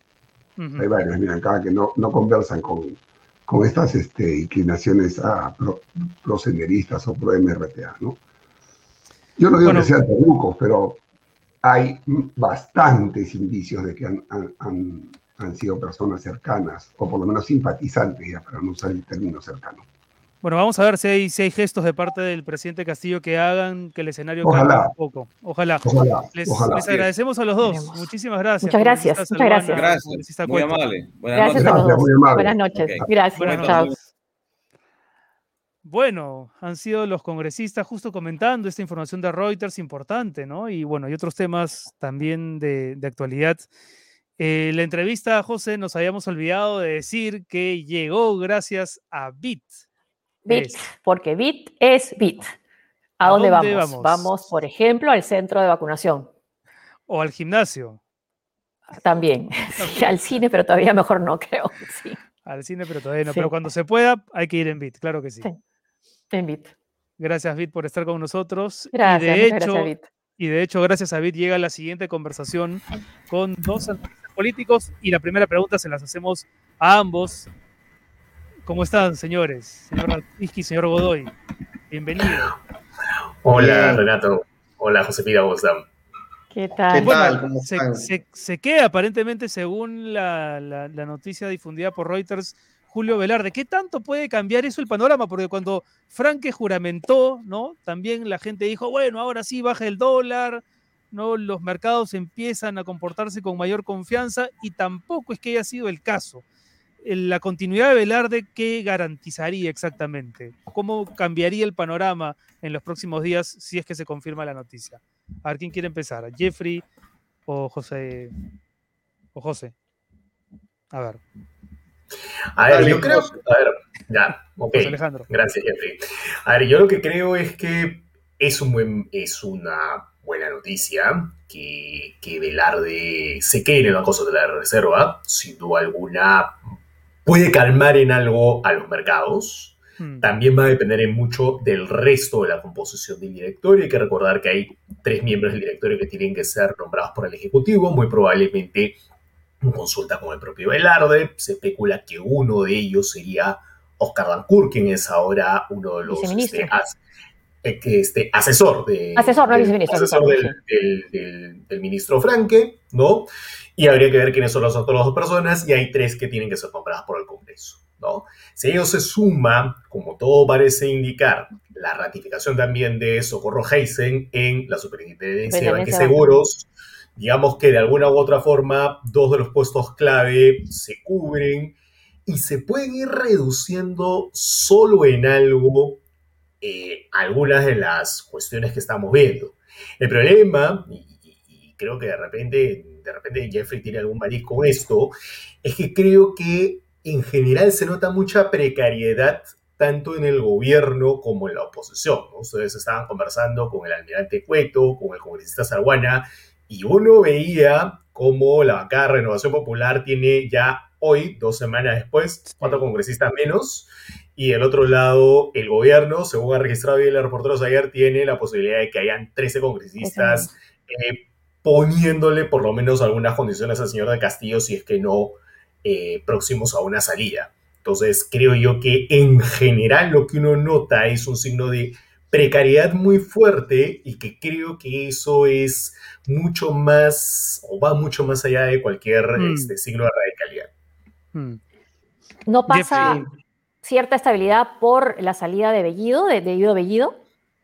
Hay varios, miren, acá que no, no conversan con, con estas este, inclinaciones a pro, o pro MRTA, ¿no? Yo no digo que sean terrucos, pero hay bastantes indicios de que han, han, han, sido personas cercanas, o por lo menos simpatizantes, ya para no usar el término cercano. Bueno, vamos a ver si hay, si hay gestos de parte del presidente Castillo que hagan que el escenario cambie un poco. Ojalá. les, agradecemos a los dos. Muchísimas gracias. Muchas gracias. Muchas gracias. Gracias. Muy amable. Buenas gracias noches. A todos. Buenas noches. Gracias. Buenas Bueno, han sido los congresistas justo comentando esta información de Reuters importante, ¿no? Y bueno, y otros temas también de, de actualidad. Eh, la entrevista, José, nos habíamos olvidado de decir que llegó gracias a BIT, Bit, porque Bit es Bit. ¿A, dónde, vamos? vamos? por ejemplo, al centro de vacunación. O al gimnasio. También. al cine, pero todavía mejor no, creo. Sí. Al cine, pero todavía no. Pero cuando se pueda, hay que ir en Bit, claro que sí. sí. En Bit. Gracias, Bit, por estar con nosotros. Gracias, y de hecho, gracias, Bit. Y de hecho, gracias a Bit llega la siguiente conversación con dos políticos. Y la primera pregunta se las hacemos a ambos. ¿Cómo están, señores? Señor Iski, señor Godoy. Bienvenido. Hola, Renato. Hola, Josefina, ¿cómo están? ¿Qué tal? ¿Qué tal? ¿Cómo se, se, se, queda aparentemente, según la, la, la, noticia difundida por Reuters, Julio Velarde. ¿Qué tanto puede cambiar eso el panorama? Porque cuando Franke juramentó, ¿no? También la gente dijo, bueno, ahora sí baja el dólar, ¿no? Los mercados empiezan a comportarse con mayor confianza y tampoco es que haya sido el caso la continuidad de Velarde, ¿qué garantizaría exactamente? ¿Cómo cambiaría el panorama en los próximos días si es que se confirma la noticia? A ver, ¿quién quiere empezar? ¿Jeffrey o José? O José. A ver. A ver, yo creo. A ver, ya, ok. Alejandro. Gracias, Jeffrey. A ver, yo lo que creo es que es, un buen, es una buena noticia que, que Velarde se quede en el Banco de la Reserva. Sin duda alguna, puede calmar en algo a los mercados. Hmm. También va a depender mucho del resto de la composición del directorio. Hay que recordar que hay tres miembros del directorio que tienen que ser nombrados por el Ejecutivo, muy probablemente en consulta con el propio Velarde. Se especula que uno de ellos sería Oscar Dancourt, quien es ahora uno de los este, eh, este, asesor, de, asesor, no del, asesor del, del, ministro Franque, ¿no? Y habría que ver quiénes son las otras dos personas y hay tres que tienen que ser nombradas por el Congreso. ¿no? Si ello se suma, como todo parece indicar, la ratificación también de Socorro Heisen en la Superintendencia de Banques Seguros, digamos que de alguna u otra forma dos de los puestos clave se cubren y se pueden ir reduciendo solo en algo eh, algunas de las cuestiones que estamos viendo. El problema, y creo que de repente de repente Jeffrey tiene algún matiz con esto, es que creo que en general se nota mucha precariedad tanto en el gobierno como en la oposición. Ustedes estaban conversando con el almirante Cueto, con el congresista Sarguana, Y uno veía cómo la bancada de Renovación Popular tiene ya hoy, dos semanas después, cuatro congresistas menos. Y del otro lado, el gobierno, según ha registrado bien el reporteros ayer, tiene la posibilidad de que hayan 13 congresistas eh, poniéndole por lo menos algunas condiciones al señor de Castillo si es que no eh, próximos a una salida. Entonces, creo yo que en general lo que uno nota es un signo de precariedad muy fuerte y que creo que eso es mucho más o va mucho más allá de cualquier Mm. este, signo de radicalidad. Mm. ¿No pasa cierta estabilidad por la salida de Bellido, de, de Bellido?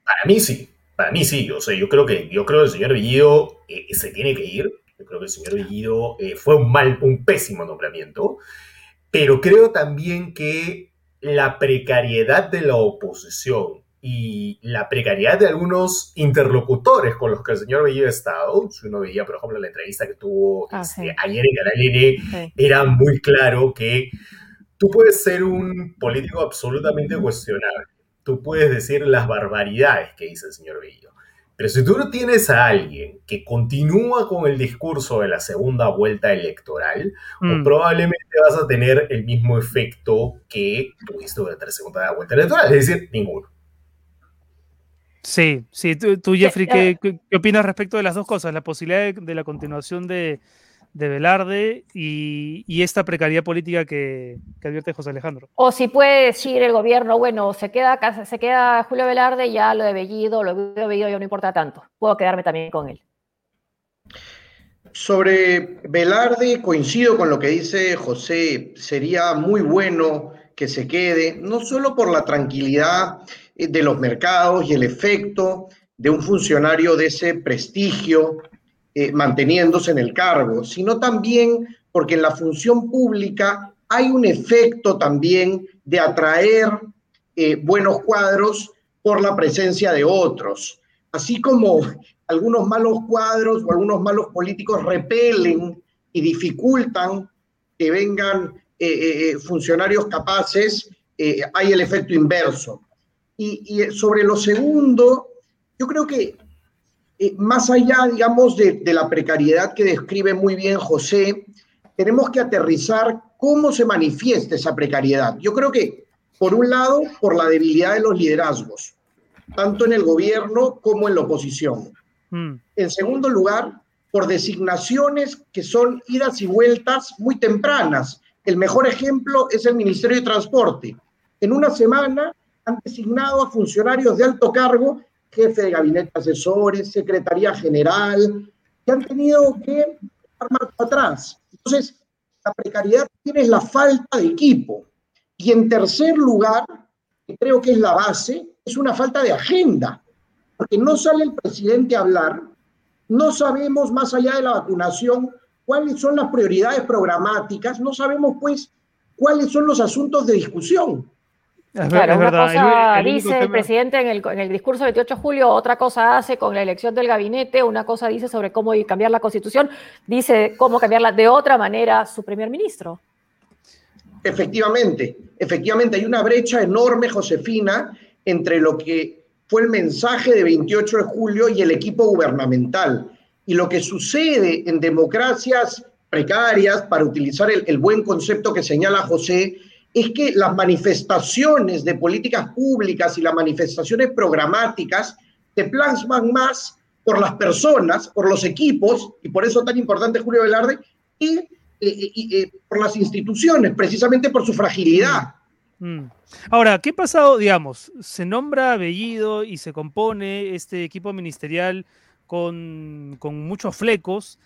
Para mí sí, para mí sí. O sea, yo creo que, yo creo que el señor Bellido eh, se tiene que ir. Yo creo que el señor Bellido eh, fue un mal, un pésimo nombramiento. Pero creo también que la precariedad de la oposición y la precariedad de algunos interlocutores con los que el señor Bellido ha estado, si uno veía, por ejemplo, la entrevista que tuvo Ah, este, sí. ayer en Canal N, Sí. era muy claro que tú puedes ser un político absolutamente cuestionable. Tú puedes decir las barbaridades que dice el señor Bello. Pero si tú no tienes a alguien que continúa con el discurso de la segunda vuelta electoral, Mm. pues probablemente vas a tener el mismo efecto que tuviste durante la segunda vuelta electoral, es decir, ninguno. Sí, sí. Tú, tú, Jeffrey, eh, ¿qué, qué- qué opinas respecto de las dos cosas? La posibilidad de, de la continuación de, de Velarde y, y esta precariedad política que, que advierte José Alejandro. O si puede decir el gobierno, bueno, se queda, se queda Julio Velarde, ya lo de Bellido, lo de Bellido ya no importa tanto. Puedo quedarme también con él. Sobre Velarde, coincido con lo que dice José, sería muy bueno que se quede, no solo por la tranquilidad eh, de los mercados y el efecto de un funcionario de ese prestigio eh, manteniéndose en el cargo, sino también porque en la función pública hay un efecto también de atraer eh, buenos cuadros por la presencia de otros. Así como algunos malos cuadros o algunos malos políticos repelen y dificultan que vengan eh, funcionarios capaces, hay el efecto inverso. Y, sobre lo segundo, yo creo que eh, más allá, digamos, de, de, la precariedad que describe muy bien José, tenemos que aterrizar cómo se manifiesta esa precariedad. Yo creo que, por un lado, por la debilidad de los liderazgos, tanto en el gobierno como en la oposición. Mm. En segundo lugar, por designaciones que son idas y vueltas muy tempranas. El mejor ejemplo es el Ministerio de Transporte. En una semana han designado a funcionarios de alto cargo, jefe de gabinete asesores, secretaría general, que han tenido que dar marcha atrás. Entonces, la precariedad tiene la falta de equipo. Y en tercer lugar, que creo que es la base, es una falta de agenda, porque no sale el presidente a hablar, no sabemos más allá de la vacunación cuáles son las prioridades programáticas, no sabemos pues cuáles son los asuntos de discusión. Es, claro, es una verdad. cosa el, el dice el presidente en el, en el, discurso del 28 de julio, otra cosa hace con la elección del gabinete, una cosa dice sobre cómo cambiar la constitución, dice cómo cambiarla de otra manera su primer ministro. Efectivamente, efectivamente, hay una brecha enorme, Josefina, entre lo que fue el mensaje de 28 de julio y el equipo gubernamental. Y lo que sucede en democracias precarias, para utilizar el, el buen concepto que señala José, es que las manifestaciones de políticas públicas y las manifestaciones programáticas se plasman más por las personas, por los equipos, y por eso tan importante Julio Velarde, y, eh, y eh, por las instituciones, precisamente por su fragilidad. Mm. Ahora, ¿qué ha pasado? Digamos, se nombra Bellido y se compone este equipo ministerial con muchos flecos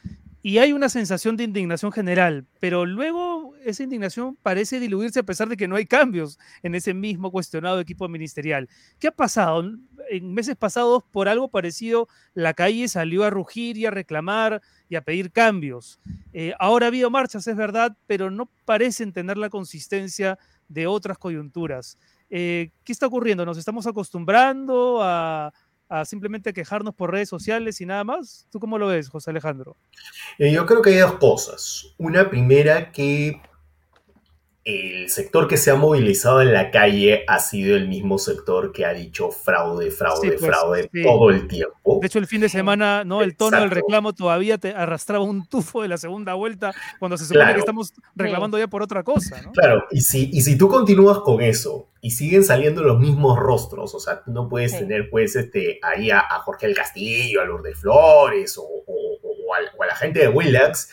y hay una sensación de indignación general, pero luego esa indignación parece diluirse a pesar de que no hay cambios en ese mismo cuestionado equipo ministerial. ¿Qué ha pasado? En meses pasados, por algo parecido, la calle salió a rugir y a reclamar y a pedir cambios. Eh, ahora ha habido marchas, es verdad, pero no parecen tener la consistencia de otras coyunturas. Eh, ¿Qué está ocurriendo? ¿Nos estamos acostumbrando a, a simplemente quejarnos por redes sociales y nada más? ¿Tú cómo lo ves, José Alejandro? Eh, yo creo que hay dos cosas. Una primera que el sector que se ha movilizado en la calle ha sido el mismo sector que ha dicho fraude, fraude, Sí, pues, fraude sí. todo el tiempo. De hecho, el fin de semana, ¿no? El tono del reclamo todavía te arrastraba un tufo de la segunda vuelta cuando se supone Claro. que estamos reclamando ya por otra cosa, ¿no? Claro, y si, y si tú continúas con eso y siguen saliendo los mismos rostros, o sea, tú no puedes Sí. tener pues este, ahí a, a Jorge el Castillo, a Lourdes Flores o, o- o a, o a la gente de Willax,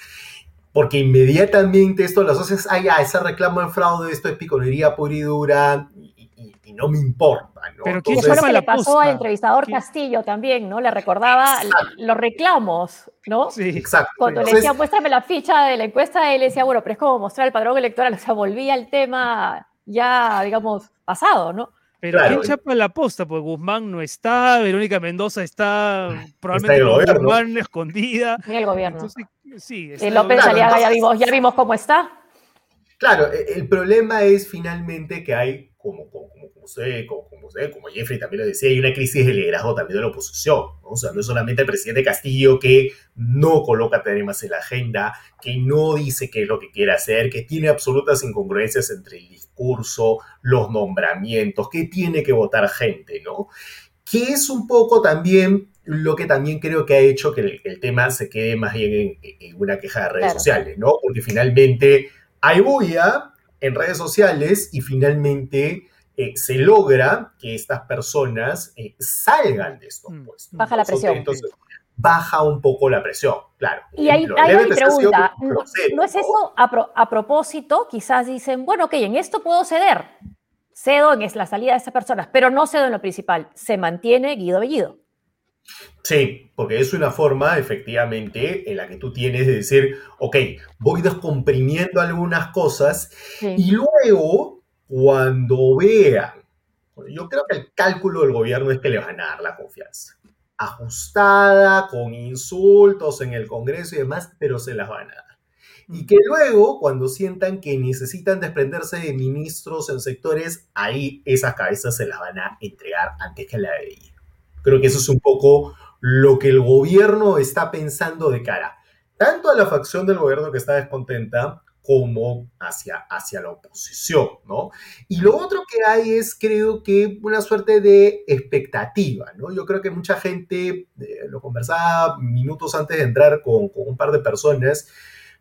porque inmediatamente esto lo asocias, ah, ya, ese reclamo de fraude, esto es piconería pura y dura y, y- y no me importa, ¿no? Pero ¿quién Entonces, lo que la le pasó al entrevistador ¿Quién? Castillo también, ¿no? Le recordaba los reclamos, ¿no? Sí. exacto. Cuando le decía, muéstrame la ficha de la encuesta, él decía, bueno, pero es como mostrar el padrón electoral, o sea, volvía al tema ya, digamos, pasado, ¿no? Pero Claro. ¿quién chapa la posta? Pues Guzmán no está, Verónica Mendoza está probablemente en el. Guzmán escondida. En el gobierno. Entonces, sí, Y está el López. Aliaga ya entonces- vimos, ya vimos cómo está. Claro, el problema es finalmente que hay, como, como, como, como usted, como, como usted, como Jeffrey también lo decía, hay una crisis de liderazgo también de la oposición. ¿no? O sea, no es solamente el presidente Castillo que no coloca temas en la agenda, que no dice qué es lo que quiere hacer, que tiene absolutas incongruencias entre el discurso, los nombramientos, que tiene que votar gente, ¿no? Que es un poco también lo que también creo que ha hecho que el, el tema se quede más bien en, en una queja de redes Claro. sociales, ¿no? Porque finalmente hay bulla en redes sociales y finalmente eh, se logra que estas personas eh, salgan de estos Mm. puestos. Baja la presión. Entonces, baja un poco la presión, claro. Y ahí, va mi pregunta, un ¿no, es eso a, pro- a propósito? Quizás dicen, bueno, ok, en esto puedo ceder, cedo en es- la salida de esas personas, pero no cedo en lo principal, se mantiene Guido Bellido. Sí, porque es una forma efectivamente en la que tú tienes de decir, ok, voy descomprimiendo algunas cosas Sí. y luego cuando vean, yo creo que el cálculo del gobierno es que le van a dar la confianza. Ajustada, con insultos en el Congreso y demás, pero se las van a dar. Y que luego, cuando sientan que necesitan desprenderse de ministros en sectores, ahí esas cabezas se las van a entregar antes que la de ella. Creo que eso es un poco lo que el gobierno está pensando de cara, tanto a la facción del gobierno que está descontenta como hacia, hacia la oposición, ¿no? Y lo otro que hay es, creo que, una suerte de expectativa, ¿no? Yo creo que mucha gente, eh, lo conversaba minutos antes de entrar con, con un par de personas,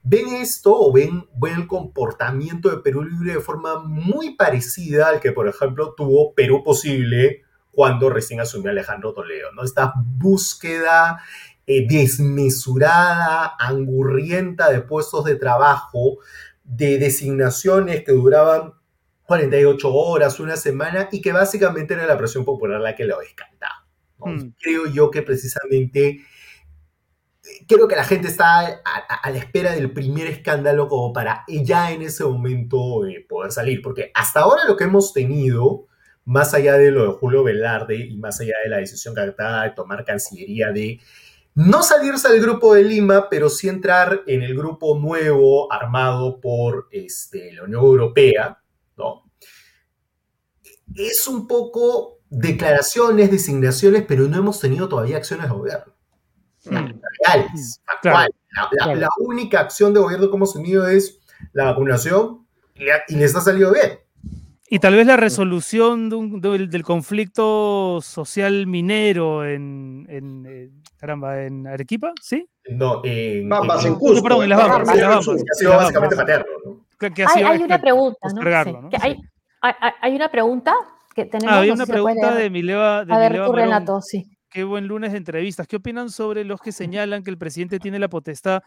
ven esto o ven, ven el comportamiento de Perú Libre de forma muy parecida al que, por ejemplo, tuvo Perú Posible cuando recién asumió Alejandro Toledo, ¿no? Esta búsqueda eh, desmesurada, angurrienta de puestos de trabajo, de designaciones que duraban 48 horas, una semana, y que básicamente era la presión popular la que lo descantaba. ¿no? Mm. Creo yo que precisamente creo que la gente está a, a- a la espera del primer escándalo como para ya en ese momento eh, poder salir, porque hasta ahora lo que hemos tenido, más allá de lo de Julio Velarde y más allá de la decisión que acaba de tomar Cancillería de no salirse del grupo de Lima, pero sí entrar en el grupo nuevo armado por este, la Unión Europea, ¿no? Es un poco declaraciones, designaciones, pero no hemos tenido todavía acciones de gobierno reales, factuales. La, la- única acción de gobierno que hemos tenido es la vacunación y, y les ha salido bien. Y tal vez la resolución de un- del, del conflicto social minero en, en, eh, caramba, en Arequipa, ¿sí? No, en, Bambas en en- Cusco. perdón, en las Bambas, en las Bambas. básicamente Bambas. paterno, ¿no? Que, que ha Hay, hay una pregunta, ¿no? ¿no? Sí. hay, hay, una pregunta que tenemos. Ah, había no una si pregunta de Mileva, de A ver, Mileva tu Marón. Renato, sí. Qué buen lunes de entrevistas. ¿Qué opinan sobre los que señalan que el presidente tiene la potestad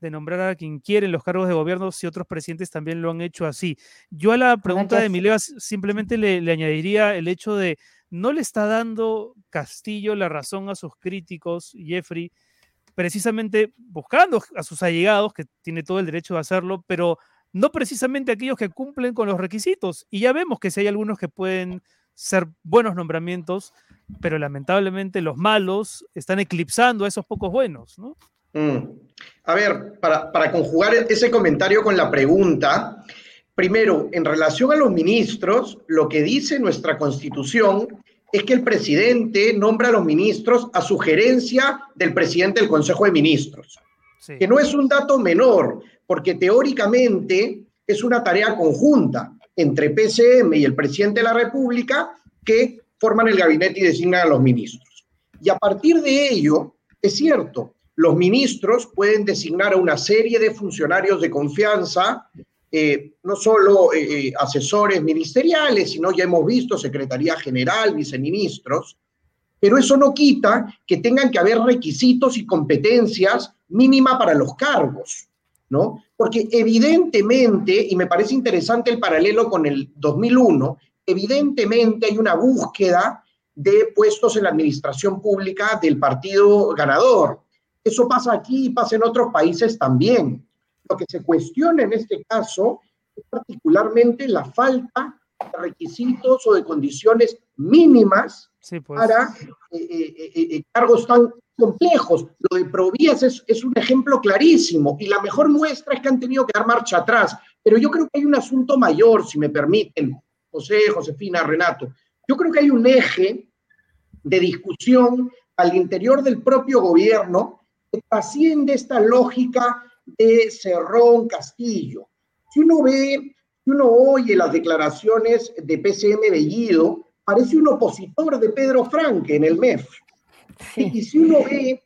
de nombrar a quien quiere en los cargos de gobierno si otros presidentes también lo han hecho así? Yo a la pregunta de. Mileva simplemente le, le añadiría el hecho de no le está dando Castillo la razón a sus críticos, Jeffrey, precisamente buscando a sus allegados, que tiene todo el derecho de hacerlo, pero no precisamente aquellos que cumplen con los requisitos. Y ya vemos que si hay algunos que pueden ser buenos nombramientos, pero lamentablemente los malos están eclipsando a esos pocos buenos, ¿no? Mm. A ver, para, para conjugar ese comentario con la pregunta, primero, en relación a los ministros, lo que dice nuestra constitución es que el presidente nombra a los ministros a sugerencia del presidente del Consejo de Ministros, Sí. que no es un dato menor, porque teóricamente es una tarea conjunta entre PCM y el presidente de la República que forman el gabinete y designan a los ministros. Y a partir de ello, es cierto, los ministros pueden designar a una serie de funcionarios de confianza, eh, no solo eh, eh, asesores ministeriales, sino ya hemos visto Secretaría General, viceministros, pero eso no quita que tengan que haber requisitos y competencias mínima para los cargos, ¿no? Porque evidentemente, y me parece interesante el paralelo con el 2001, evidentemente hay una búsqueda de puestos en la administración pública del partido ganador. Eso pasa aquí y pasa en otros países también. Lo que se cuestiona en este caso es particularmente la falta de requisitos o de condiciones mínimas pues. para eh, eh, eh, cargos tan complejos. Lo de Provías es, es, un ejemplo clarísimo y la mejor muestra es que han tenido que dar marcha atrás. Pero yo creo que hay un asunto mayor, si me permiten, José, Josefina, Renato. Yo creo que hay un eje de discusión al interior del propio gobierno trasciende esta lógica de Cerrón Castillo. Si uno ve, si uno oye las declaraciones de PCM Bellido, parece un opositor de Pedro Franque en el MEF. Y si uno ve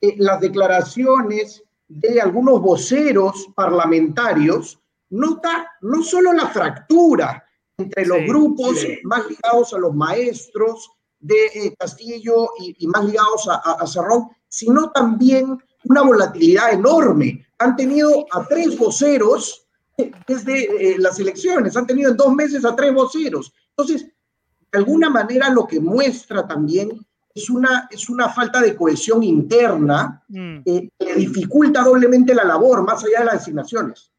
eh, las declaraciones de algunos voceros parlamentarios, nota no solo la fractura entre los grupos más ligados a los maestros de eh, Castillo y, más ligados a, a Cerrón, sino también una volatilidad enorme. Han tenido a tres voceros desde eh, las elecciones, han tenido en dos meses a tres voceros. Entonces, de alguna manera lo que muestra también es una, es una falta de cohesión interna mm. eh, que dificulta doblemente la labor, más allá de las designaciones.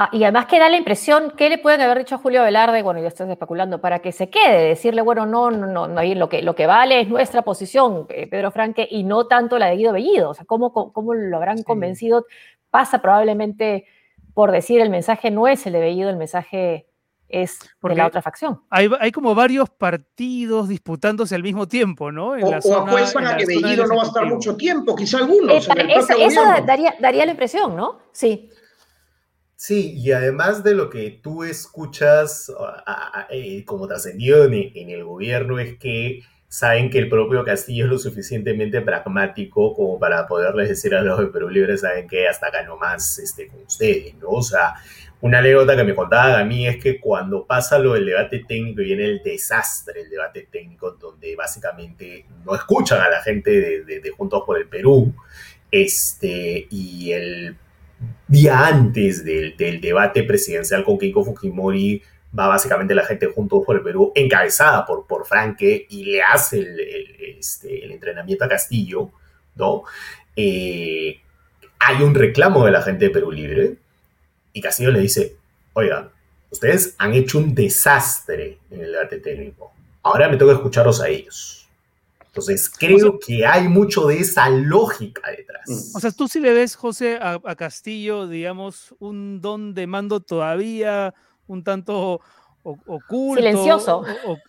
Ah, y además que da la impresión, ¿qué le pueden haber dicho a Julio Velarde? Bueno, ya estás especulando, para que se quede, decirle, bueno, no, no, no, no lo, que, lo que vale es nuestra posición, eh, Pedro Franque, y no tanto la de Guido Bellido. O sea, ¿cómo, cómo lo habrán convencido? Pasa probablemente por decir el mensaje no es el de Bellido, el mensaje es de la otra facción. Hay, hay, como varios partidos disputándose al mismo tiempo, ¿no? En o, la zona, apuestan a que Bellido no va a estar mucho tiempo, quizá algunos. esa, esa daría, daría la impresión, ¿no? Sí. Sí, y además de lo que tú escuchas eh, como trascendido en, el gobierno es que saben que el propio Castillo es lo suficientemente pragmático como para poderles decir a los de Perú Libre, saben que hasta acá nomás este, con ustedes, ¿no? O sea, una anécdota que me contaban a mí es que cuando pasa lo del debate técnico viene el desastre, el debate técnico, donde básicamente no escuchan a la gente de, de Juntos por el Perú, este, y el día antes del, debate presidencial con Keiko Fujimori, va básicamente la gente junto por el Perú, encabezada por, por Franque, y le hace el, este, el entrenamiento a Castillo, ¿no? Eh, hay un reclamo de la gente de Perú Libre, y Castillo le dice, oigan, ustedes han hecho un desastre en el debate técnico, ahora me que escucharlos a ellos. Entonces, creo que hay mucho de esa lógica detrás. Mm. O sea, tú sí le ves, José, a, Castillo, digamos, un don de mando todavía un tanto oculto. Silencioso.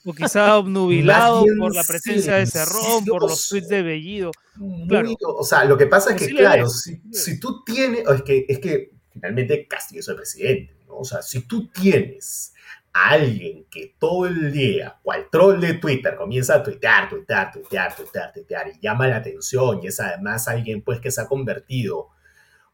O, quizá obnubilado por la presencia de Cerrón, por los tweets de Bellido. Claro. o sea, lo que pasa es que, claro, si, tú tienes, es que, es que finalmente Castillo es el presidente, ¿no? O sea, si tú tienes alguien que todo el día, cual troll de Twitter, comienza a tuitear, tuitear, tuitear, tuitear, tuitear y llama la atención y es además alguien pues que se ha convertido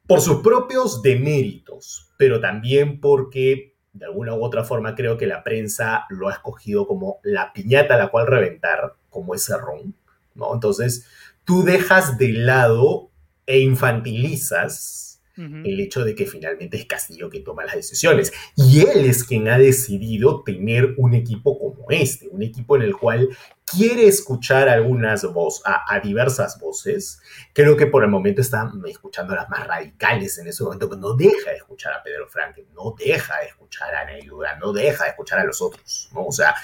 por sus propios deméritos, pero también porque de alguna u otra forma creo que la prensa lo ha escogido como la piñata a la cual reventar, como ese ron, ¿no? Entonces, tú dejas de lado e infantilizas el hecho de que finalmente es Castillo quien toma las decisiones. Y él es quien ha decidido tener un equipo como este, un equipo en el cual quiere escuchar algunas voces, a, diversas voces. Creo que por el momento está escuchando las más radicales en ese momento, pero no deja de escuchar a Pedro Franklin, no deja de escuchar a Neylura, no deja de escuchar a los otros, ¿no? O sea,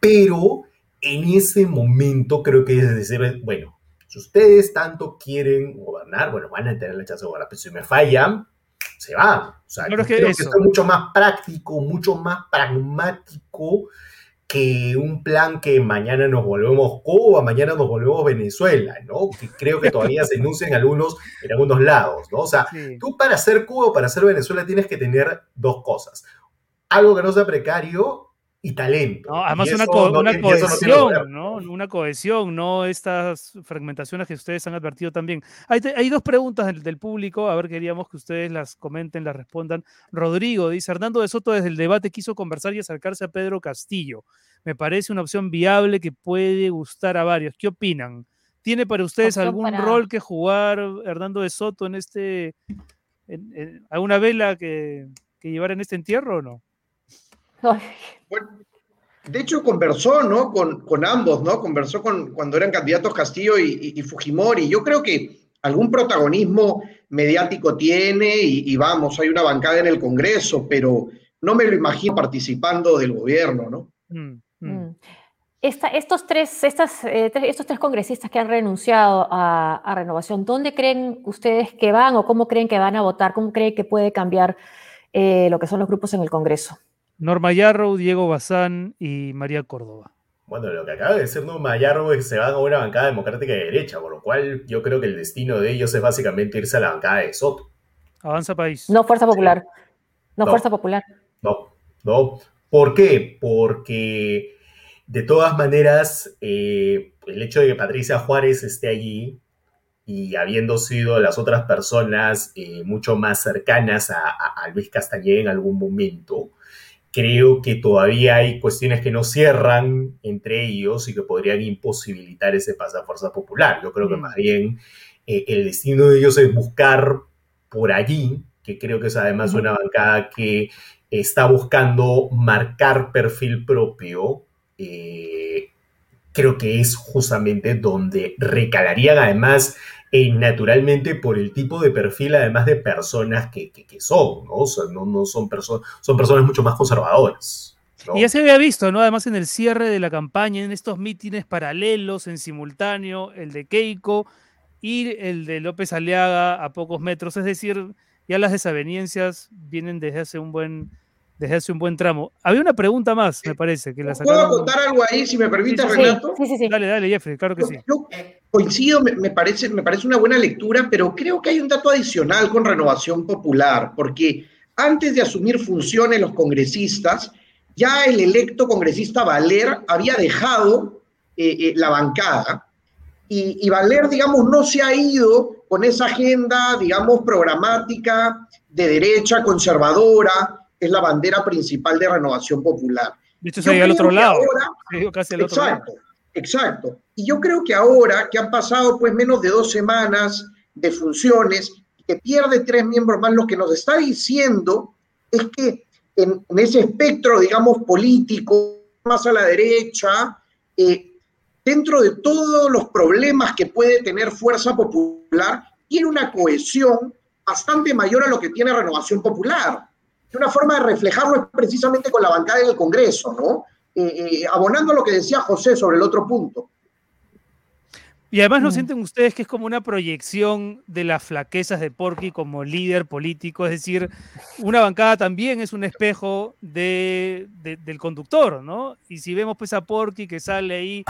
pero en ese momento creo que es decir, bueno, si ustedes tanto quieren gobernar, bueno, van a tener la chance de gobernar, pero si me fallan, se van. O sea, creo que, es mucho más práctico, mucho más pragmático que un plan que mañana nos volvemos Cuba, mañana nos volvemos Venezuela, ¿no? Que creo que todavía se enuncian algunos, en algunos lados, ¿no? O sea, tú para ser Cuba o para ser Venezuela tienes que tener dos cosas. Algo que no sea precario y talento. además, una, cohesión, no, Una cohesión, no estas fragmentaciones que ustedes han advertido también. Hay, dos preguntas del, público, a ver, queríamos que ustedes las comenten, las respondan. Rodrigo dice: Hernando de Soto desde el debate quiso conversar y acercarse a Pedro Castillo. Me parece una opción viable que puede gustar a varios. ¿Qué opinan? ¿Tiene para ustedes algún rol que jugar Hernando de Soto en este. alguna vela que, que llevar en este entierro o no? De hecho, conversó, ¿no? Con, ambos, ¿no? Conversó con cuando eran candidatos Castillo y, Fujimori. Yo creo que algún protagonismo mediático tiene y, vamos, hay una bancada en el Congreso, pero no me lo imagino participando del gobierno, ¿no? Mm, mm. Mm. estos, tres, estas, eh, estos tres congresistas que han renunciado a, a, Renovación, ¿dónde creen ustedes que van o cómo creen que van a votar? ¿Cómo creen que puede cambiar eh, lo que son los grupos en el Congreso? Norma Yarrow, Diego Bazán y María Córdoba. Bueno, lo que acaba de decir Norma Yarrow es que se van a una bancada democrática de derecha, por lo cual yo creo que el destino de ellos es básicamente irse a la bancada de Soto. Avanza país. No Fuerza Popular. No, Fuerza Popular. No, no. ¿Por qué? Porque de todas maneras, eh, el hecho de que Patricia Juárez esté allí y habiendo sido las otras personas eh, mucho más cercanas a, a Luis Castañeda en algún momento, creo que todavía hay cuestiones que no cierran entre ellos y que podrían imposibilitar ese paso a fuerza popular. Yo creo que mm. más bien eh, el destino de ellos es buscar por allí, que creo que es además una bancada que está buscando marcar perfil propio. Eh, creo que es justamente donde recalarían además e naturalmente por el tipo de perfil, además de personas que, son, ¿no? no, son, personas son personas mucho más conservadoras. Y ya se había visto, ¿no? Además en el cierre de la campaña, en estos mítines paralelos, en simultáneo, el de Keiko y el de López Aliaga a pocos metros. Es decir, ya las desavenencias vienen desde hace un buen, desde hace un buen tramo. Había una pregunta más, me parece, que la ¿Puedo contar algo ahí, si me permite, Renato? Sí, sí, sí. Dale, dale, Jeffrey, claro que sí. Yo coincido, me, parece, me parece una buena lectura, pero creo que hay un dato adicional con Renovación Popular, porque antes de asumir funciones los congresistas, ya el electo congresista Valer había dejado eh, eh, la bancada y, y Valer, digamos, no se ha ido con esa agenda, digamos, programática de derecha conservadora, es la bandera principal de Renovación Popular. De hecho, se al otro lado. casi al otro exacto, lado. exacto. Y yo creo que ahora que han pasado pues menos de dos semanas de funciones, que pierde tres miembros más, lo que nos está diciendo es que en, ese espectro, digamos, político, más a la derecha, eh, dentro de todos los problemas que puede tener Fuerza Popular, tiene una cohesión bastante mayor a lo que tiene Renovación Popular una forma de reflejarlo es precisamente con la bancada en el Congreso, ¿no? Eh, eh, abonando lo que decía José sobre el otro punto. Y además no mm. sienten ustedes que es como una proyección de las flaquezas de Porky como líder político, es decir, una bancada también es un espejo de, del conductor, ¿no? Y si vemos pues a Porky que sale ahí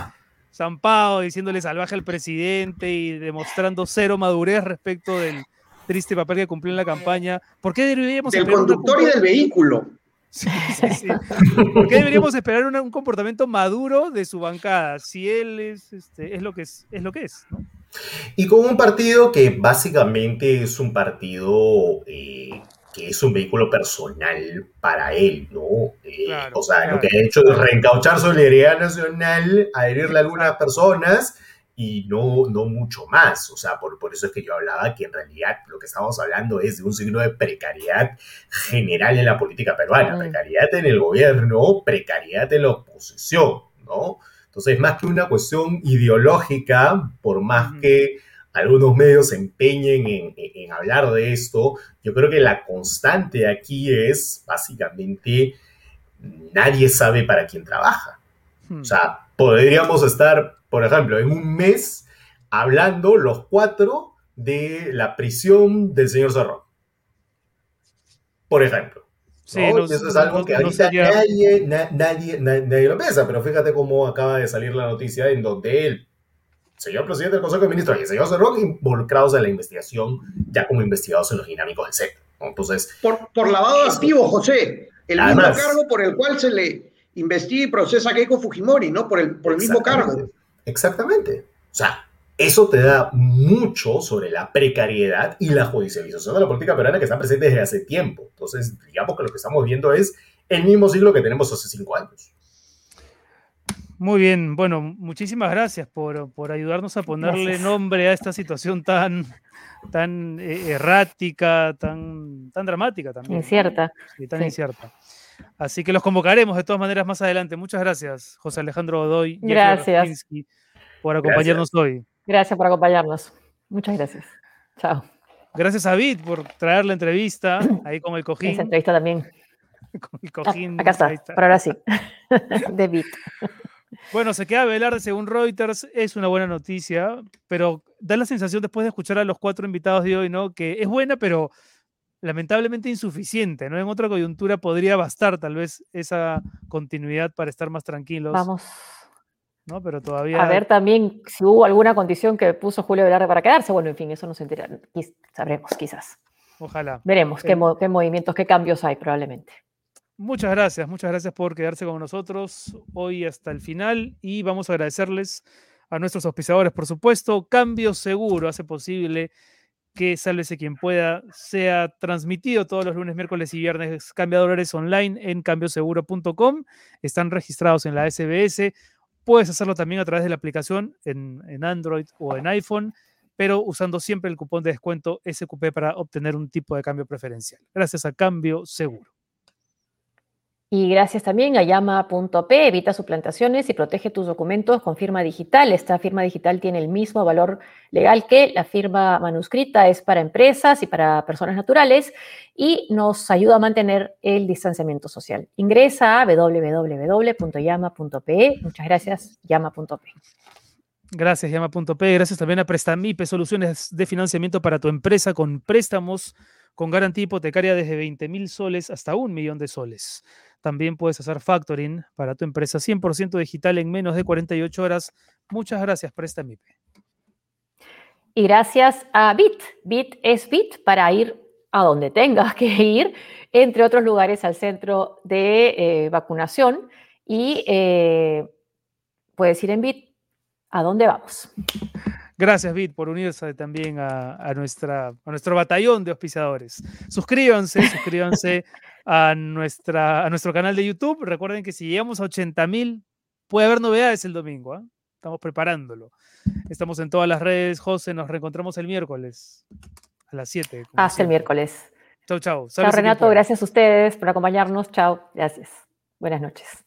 zampado diciéndole salvaje al presidente y demostrando cero madurez respecto del, triste papel que cumplió en la campaña. ¿Por qué deberíamos del conductor y del vehículo? ¿Por qué deberíamos esperar un comportamiento maduro de su bancada si él es, este, es lo que es, es lo que es? Y con un partido que básicamente es un partido eh, que es un vehículo personal para él, ¿no? Eh, o sea, lo que ha hecho es reencauchar solidaridad nacional, adherirle a algunas personas y no, no mucho más. O sea, por, por eso es que yo hablaba que en realidad lo que estamos hablando es de un signo de precariedad general en la política peruana, precariedad en el gobierno, precariedad en la oposición, ¿no? Entonces, más que una cuestión ideológica, por más que algunos medios se empeñen en, en, hablar de esto, yo creo que la constante aquí es básicamente nadie sabe para quién trabaja. O sea, podríamos estar por ejemplo, en un mes hablando los cuatro de la prisión del señor Cerrón. Por ejemplo. Sí, eso es algo que ahorita nadie, nadie, nadie, lo piensa, pero fíjate cómo acaba de salir la noticia en donde el señor presidente del Consejo de Ministros y el señor Cerrón involucrados en la investigación, ya como investigados en los dinámicos del sector. Entonces, por, por lavado de activos, José, el mismo cargo por el cual se le investiga y procesa a Keiko Fujimori, ¿no? Por el, por el mismo cargo. Exactamente. O sea, eso te da mucho sobre la precariedad y la judicialización de la política peruana que está presente desde hace tiempo. Entonces, digamos que lo que estamos viendo es el mismo siglo que tenemos hace cinco años. Muy bien, bueno, muchísimas gracias por, ayudarnos a ponerle nombre a esta situación tan, tan eh, errática, tan, tan dramática también. Incierta. Y tan incierta. Así que los convocaremos de todas maneras más adelante. Muchas gracias, José Alejandro Godoy. Gracias. Por acompañarnos hoy. Gracias por acompañarnos. Muchas gracias. Chao. Gracias a Vid por traer la entrevista ahí con el cojín. Esa entrevista también. con el cojín. Ah, acá está, pero ahora sí. de Vid. Bueno, se queda Velarde según Reuters, es una buena noticia, pero da la sensación después de escuchar a los cuatro invitados de hoy, ¿no? Que es buena, pero lamentablemente insuficiente, ¿no? En otra coyuntura podría bastar tal vez esa continuidad para estar más tranquilos. Vamos. ¿no? Pero todavía... A ver también si hubo alguna condición que puso Julio Velarde para quedarse. Bueno, en fin, eso nos enteraremos, sabremos quizás. Ojalá. Veremos qué, qué movimientos, qué cambios hay probablemente. Muchas gracias, muchas gracias por quedarse con nosotros hoy hasta el final y vamos a agradecerles a nuestros auspiciadores, por supuesto. Cambio Seguro hace posible que Sálvese quien pueda sea transmitido todos los lunes, miércoles y viernes. Cambiadores online en cambioseguro.com. Están registrados en la SBS. Puedes hacerlo también a través de la aplicación en, en Android o en iPhone, pero usando siempre el cupón de descuento SQP para obtener un tipo de cambio preferencial. Gracias a Cambio Seguro. Y gracias también a llama.p, evita suplantaciones y protege tus documentos con firma digital. Esta firma digital tiene el mismo valor legal que la firma manuscrita, es para empresas y para personas naturales y nos ayuda a mantener el distanciamiento social. Ingresa a www.llama.pe. Muchas gracias, llama.p. Gracias, llama.p. Gracias también a Prestamipe, soluciones de financiamiento para tu empresa con préstamos con garantía hipotecaria desde 20 mil soles hasta un millón de soles. También puedes hacer factoring para tu empresa 100% digital en menos de 48 horas. Muchas gracias, Prestamipe. Y gracias a Bit. Bit es Bit para ir a donde tengas que ir, entre otros lugares al centro de eh, vacunación. Y eh, puedes ir en Bit a dónde vamos. Gracias, Bit, por unirse también a, nuestra, a nuestro batallón de auspiciadores. Suscríbanse, suscríbanse a, nuestra, a nuestro canal de YouTube. Recuerden que si llegamos a 80 mil, puede haber novedades el domingo. ¿ah? Estamos preparándolo. Estamos en todas las redes. José, nos reencontramos el miércoles a las 7. Hasta el miércoles. Chau, chau. Chao, Renato. Gracias a ustedes por acompañarnos. Chao. Gracias. Buenas noches.